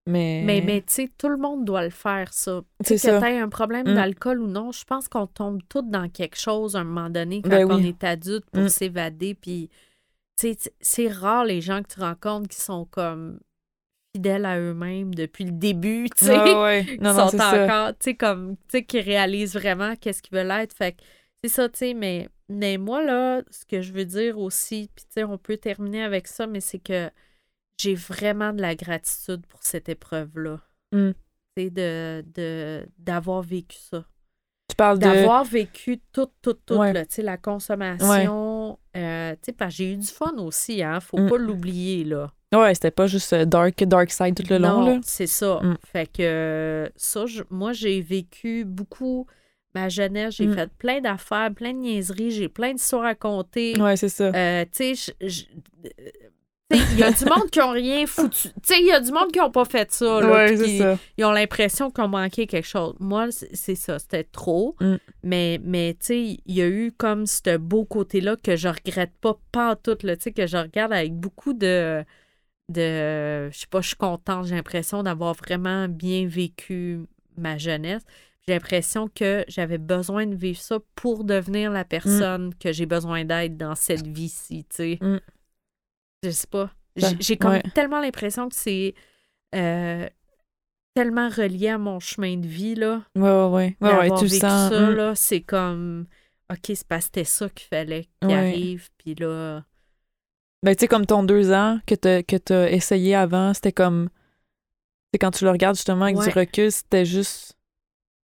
Mais, Mais, mais tu sais, tout le monde doit le faire, ça. c'est Tu sais, que tu un problème Mm. d'alcool ou non, je pense qu'on tombe tous dans quelque chose à un moment donné quand Ben on oui. est adulte pour Mm. s'évader. Puis, tu sais, c'est rare les gens que tu rencontres qui sont comme fidèles à eux-mêmes depuis le début, tu sais. Ouais. (laughs) Non, non, sont encore, tu sais, comme, tu sais, qui réalisent vraiment qu'est-ce qu'ils veulent être. Fait que c'est ça, tu sais, mais, mais moi, là, ce que je veux dire aussi, puis tu sais, on peut terminer avec ça, mais c'est que j'ai vraiment de la gratitude pour cette épreuve-là. Mm. Tu sais, de, de, d'avoir vécu ça. Tu parles de. D'avoir vécu tout, tout, tout, Ouais. là, tu sais, la consommation. euh, tu sais, parce que j'ai eu du fun aussi, hein, faut Mm. pas l'oublier, là. Ouais, c'était pas juste euh, dark, dark side tout le long, Non, là. c'est ça. Mm. Fait que euh, ça, je- moi, j'ai vécu beaucoup ma jeunesse. J'ai Mm. fait plein d'affaires, plein de niaiseries. J'ai plein d'histoires à compter. Ouais, c'est ça. Euh, tu sais, il y a du monde qui ont rien foutu. Il y a du monde qui ont pas fait ça. Là, ouais, puis c'est qui- ça. Ils ont l'impression qu'ils ont manqué quelque chose. Moi, c'est ça. C'était trop. Mm. Mais, il y a eu comme ce beau côté-là que je regrette pas, pas tout, là, que je regarde avec beaucoup de. de je sais pas, je suis contente. J'ai l'impression d'avoir vraiment bien vécu ma jeunesse. J'ai l'impression que j'avais besoin de vivre ça pour devenir la personne que j'ai besoin d'être dans cette vie-ci. Mm. Je sais pas. J'ai comme ouais. tellement l'impression que c'est euh, tellement relié à mon chemin de vie, là. Ouais, ouais, ouais. Ouais, ouais, D'avoir tu vécu sens. ça, mm. là, c'est comme... OK, c'est parce que c'était ça qu'il fallait qu'il Ouais. arrive, puis là... Ben, tu sais, comme ton deux ans que t'as que essayé avant, c'était comme. C'est quand tu le regardes justement avec du recul, c'était juste.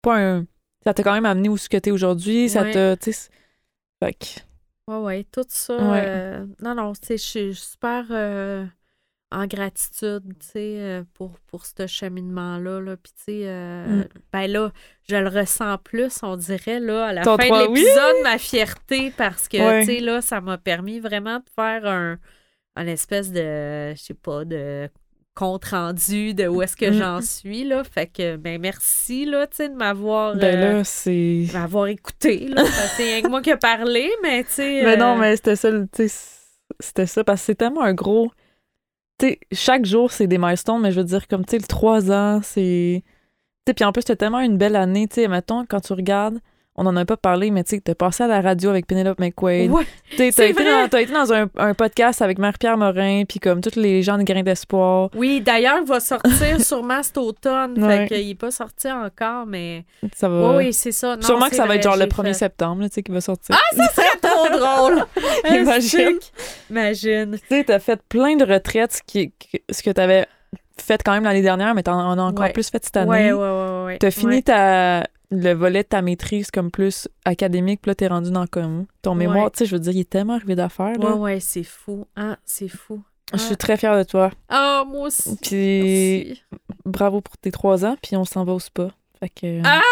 Pas un. Ça t'a quand même amené où ce que t'es aujourd'hui. Ça t'a. Fait Ouais, ouais, tout ça. Ouais. euh, non, non, je suis super euh, en gratitude, tu sais, euh, pour, pour ce cheminement-là. Là. Puis, tu sais, euh, Mm. ben là, je le ressens plus, on dirait, là, à la Ton fin de oui! l'épisode, ma fierté, parce que, Ouais. tu sais, là, ça m'a permis vraiment de faire un, un espèce de, je sais pas, de compte rendu de où est-ce que Mm. j'en suis, là. Fait que, ben, merci, là, tu sais, de m'avoir... Ben euh, là, c'est. m'avoir écouté, là. (laughs) C'est rien que moi qui ai parlé, mais tu sais. Mais non, euh, mais c'était ça, c'était ça, parce que c'est tellement un gros. Tu sais, chaque jour, c'est des milestones, mais je veux dire, comme, tu sais, le 3 ans, c'est. Tu sais, puis en plus, c'était tellement une belle année, tu sais, mettons, quand tu regardes, on en a pas parlé, mais tu sais, t'as passé à la radio avec Penelope McQuaid. Ouais, t'as été, dans, t'as été dans un, un podcast avec Marie-Pierre Morin, puis comme tous les gens de Grain d'Espoir. Oui, d'ailleurs, il va sortir (laughs) sûrement cet automne. Ouais. Fait qu'il n'est pas sorti encore, mais. Ça va. Oui, oui, c'est ça. Non, Sûrement que ça va être genre le j'ai 1er fait- septembre, tu sais, qui va sortir. Ah, ça serait (laughs) trop drôle! (laughs) Imagine. Imagine. Tu sais, t'as fait plein de retraites, ce, qui, ce que t'avais fait quand même l'année dernière, mais t'en en as encore Ouais. plus fait cette année. Ouais, ouais, ouais, ouais. T'as fini ta, le volet de ta maîtrise comme plus académique, puis là, t'es rendu dans comme ton mémoire. Tu sais, je veux dire, il est tellement arrivé d'affaires. là. Ouais, ouais, c'est fou. Hein, c'est fou. Je suis très fière de toi. Ah, moi aussi. Puis Merci. bravo pour tes trois ans, puis on s'en va au spa. Fait que... Ah!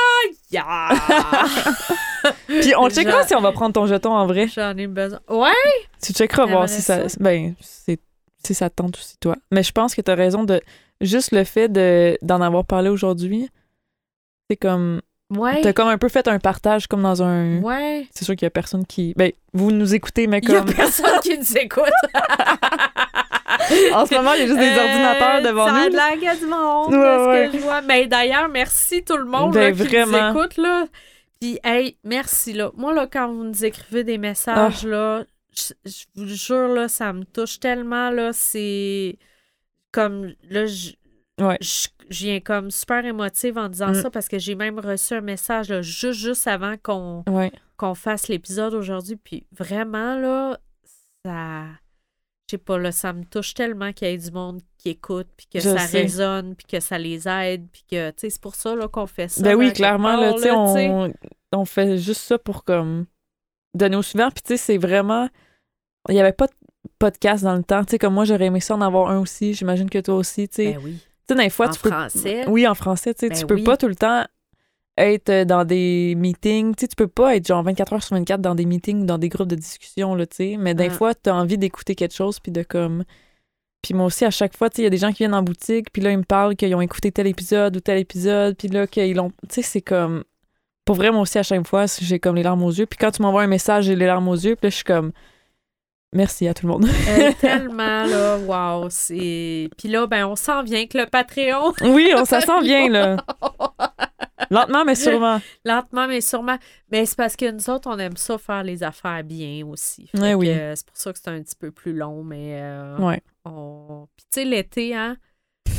Yeah! (laughs) Puis on checkera si on va prendre ton jeton en vrai. J'en ai besoin. Ouais! Tu checkeras voir si ça, ça? ben, c'est- si ça te tente aussi, toi. Mais je pense que t'as raison de... Juste le fait de d'en avoir parlé aujourd'hui, c'est comme... Ouais. T'as comme un peu fait un partage comme dans un... Ouais. C'est sûr qu'il y a personne qui... Ben, vous nous écoutez, mais Il y a comme... personne qui nous écoute. (laughs) en ce moment, il y a juste des Euh, ordinateurs devant ça a nous. de du monde, Ouais, là, ce ouais. que je vois. Mais d'ailleurs, merci tout le monde Ben, là, qui vraiment. nous écoute. Là. Puis, hey, merci. Là. Moi, là, quand vous nous écrivez des messages, Ah. là, je, je vous jure, là, ça me touche tellement. Là, c'est comme, là, je, Ouais. je, je viens comme super émotive en disant Mm. ça parce que j'ai même reçu un message là, juste, juste avant qu'on Ouais. qu'on fasse l'épisode aujourd'hui. Puis vraiment, là, ça. Je sais pas, là, ça me touche tellement qu'il y ait du monde qui écoute, puis que Je ça sais. résonne, puis que ça les aide, puis que, tu sais, c'est pour ça là, qu'on fait ça. Ben oui, clairement, là, part, tu sais, là, tu sais. on, on fait juste ça pour comme donner au suivant. Puis tu sais, c'est vraiment. Il n'y avait pas de podcast dans le temps. Tu sais, comme moi, j'aurais aimé ça en avoir un aussi. J'imagine que toi aussi, tu sais. Ben oui. Tu sais, des fois, en tu peux. français? Oui, en français, tu sais. Ben tu peux oui. pas tout le temps être euh, dans des meetings. Tu sais, tu peux pas être genre 24 heures sur 24 dans des meetings ou dans des groupes de discussion, là, tu sais. Mais des Ah. fois, tu as envie d'écouter quelque chose, puis de comme. Puis moi aussi, à chaque fois, tu sais, il y a des gens qui viennent en boutique, puis là, ils me parlent qu'ils ont écouté tel épisode ou tel épisode, puis là, qu'ils l'ont. Tu sais, c'est comme. Pour vrai, moi aussi, à chaque fois, j'ai comme les larmes aux yeux. Puis quand tu m'envoies un message, j'ai les larmes aux yeux, puis là, je suis comme. Merci à tout le monde. Euh, (laughs) tellement, là, wow, c'est... Puis là, ben, on s'en vient que le Patreon, oui, on, ça sent bien, là. (laughs) Lentement, mais sûrement. lentement, mais sûrement. Mais c'est parce que nous autres, on aime ça faire les affaires bien aussi. Ouais, que, oui. euh, c'est pour ça que c'est un petit peu plus long, mais... euh, Ouais. on... Puis tu sais, l'été, hein,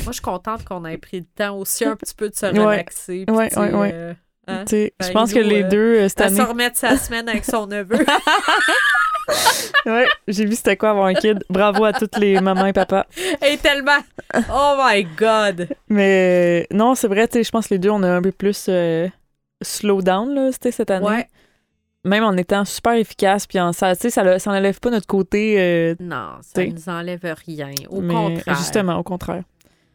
moi, je suis contente qu'on ait pris le temps aussi un petit peu de se relaxer. hein, Tu sais, je Ben, pense que les euh, deux, euh, cette année. se remettre sa semaine avec son neveu. (laughs) (laughs) Ouais, j'ai vu c'était quoi avoir un kid. Bravo à toutes les mamans et papas. Et tellement... Oh my God! Mais non, c'est vrai, je pense que les deux, on a un peu plus euh, slow down, là, c'était cette année. Ouais. Même en étant super efficace, puis en, ça, tu sais, ça, ça n'enlève pas notre côté. euh, Non, ça T'sais. nous enlève rien. Au mais contraire. Justement, au contraire.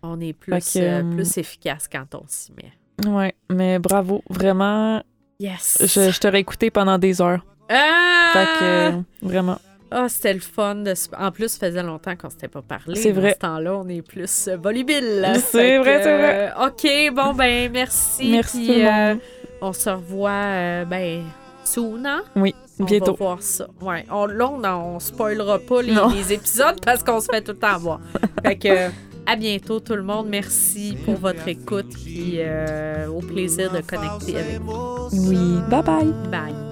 On est plus, que, euh, euh, plus efficace quand on s'y met. Ouais, mais bravo. Vraiment, Yes! je, je t'aurais écouté pendant des heures. Ah! Fait que, euh, vraiment. Ah, c'était le fun. De... En plus, ça faisait longtemps qu'on s'était pas parlé. C'est vrai. À ce temps-là, on est plus euh, volubile. C'est vrai, c'est vrai. euh, OK, bon, ben, merci. Merci Puis, tout le euh, monde. on se revoit, euh, ben, soon, hein? Oui, On bientôt. va voir ça. Ouais. On, là, on, on spoilera pas les, épisodes (laughs) parce qu'on se fait tout le temps voir. fait que, à bientôt, tout le monde. Merci pour votre écoute. Euh, au plaisir de connecter avec vous. Oui, bye bye. Bye.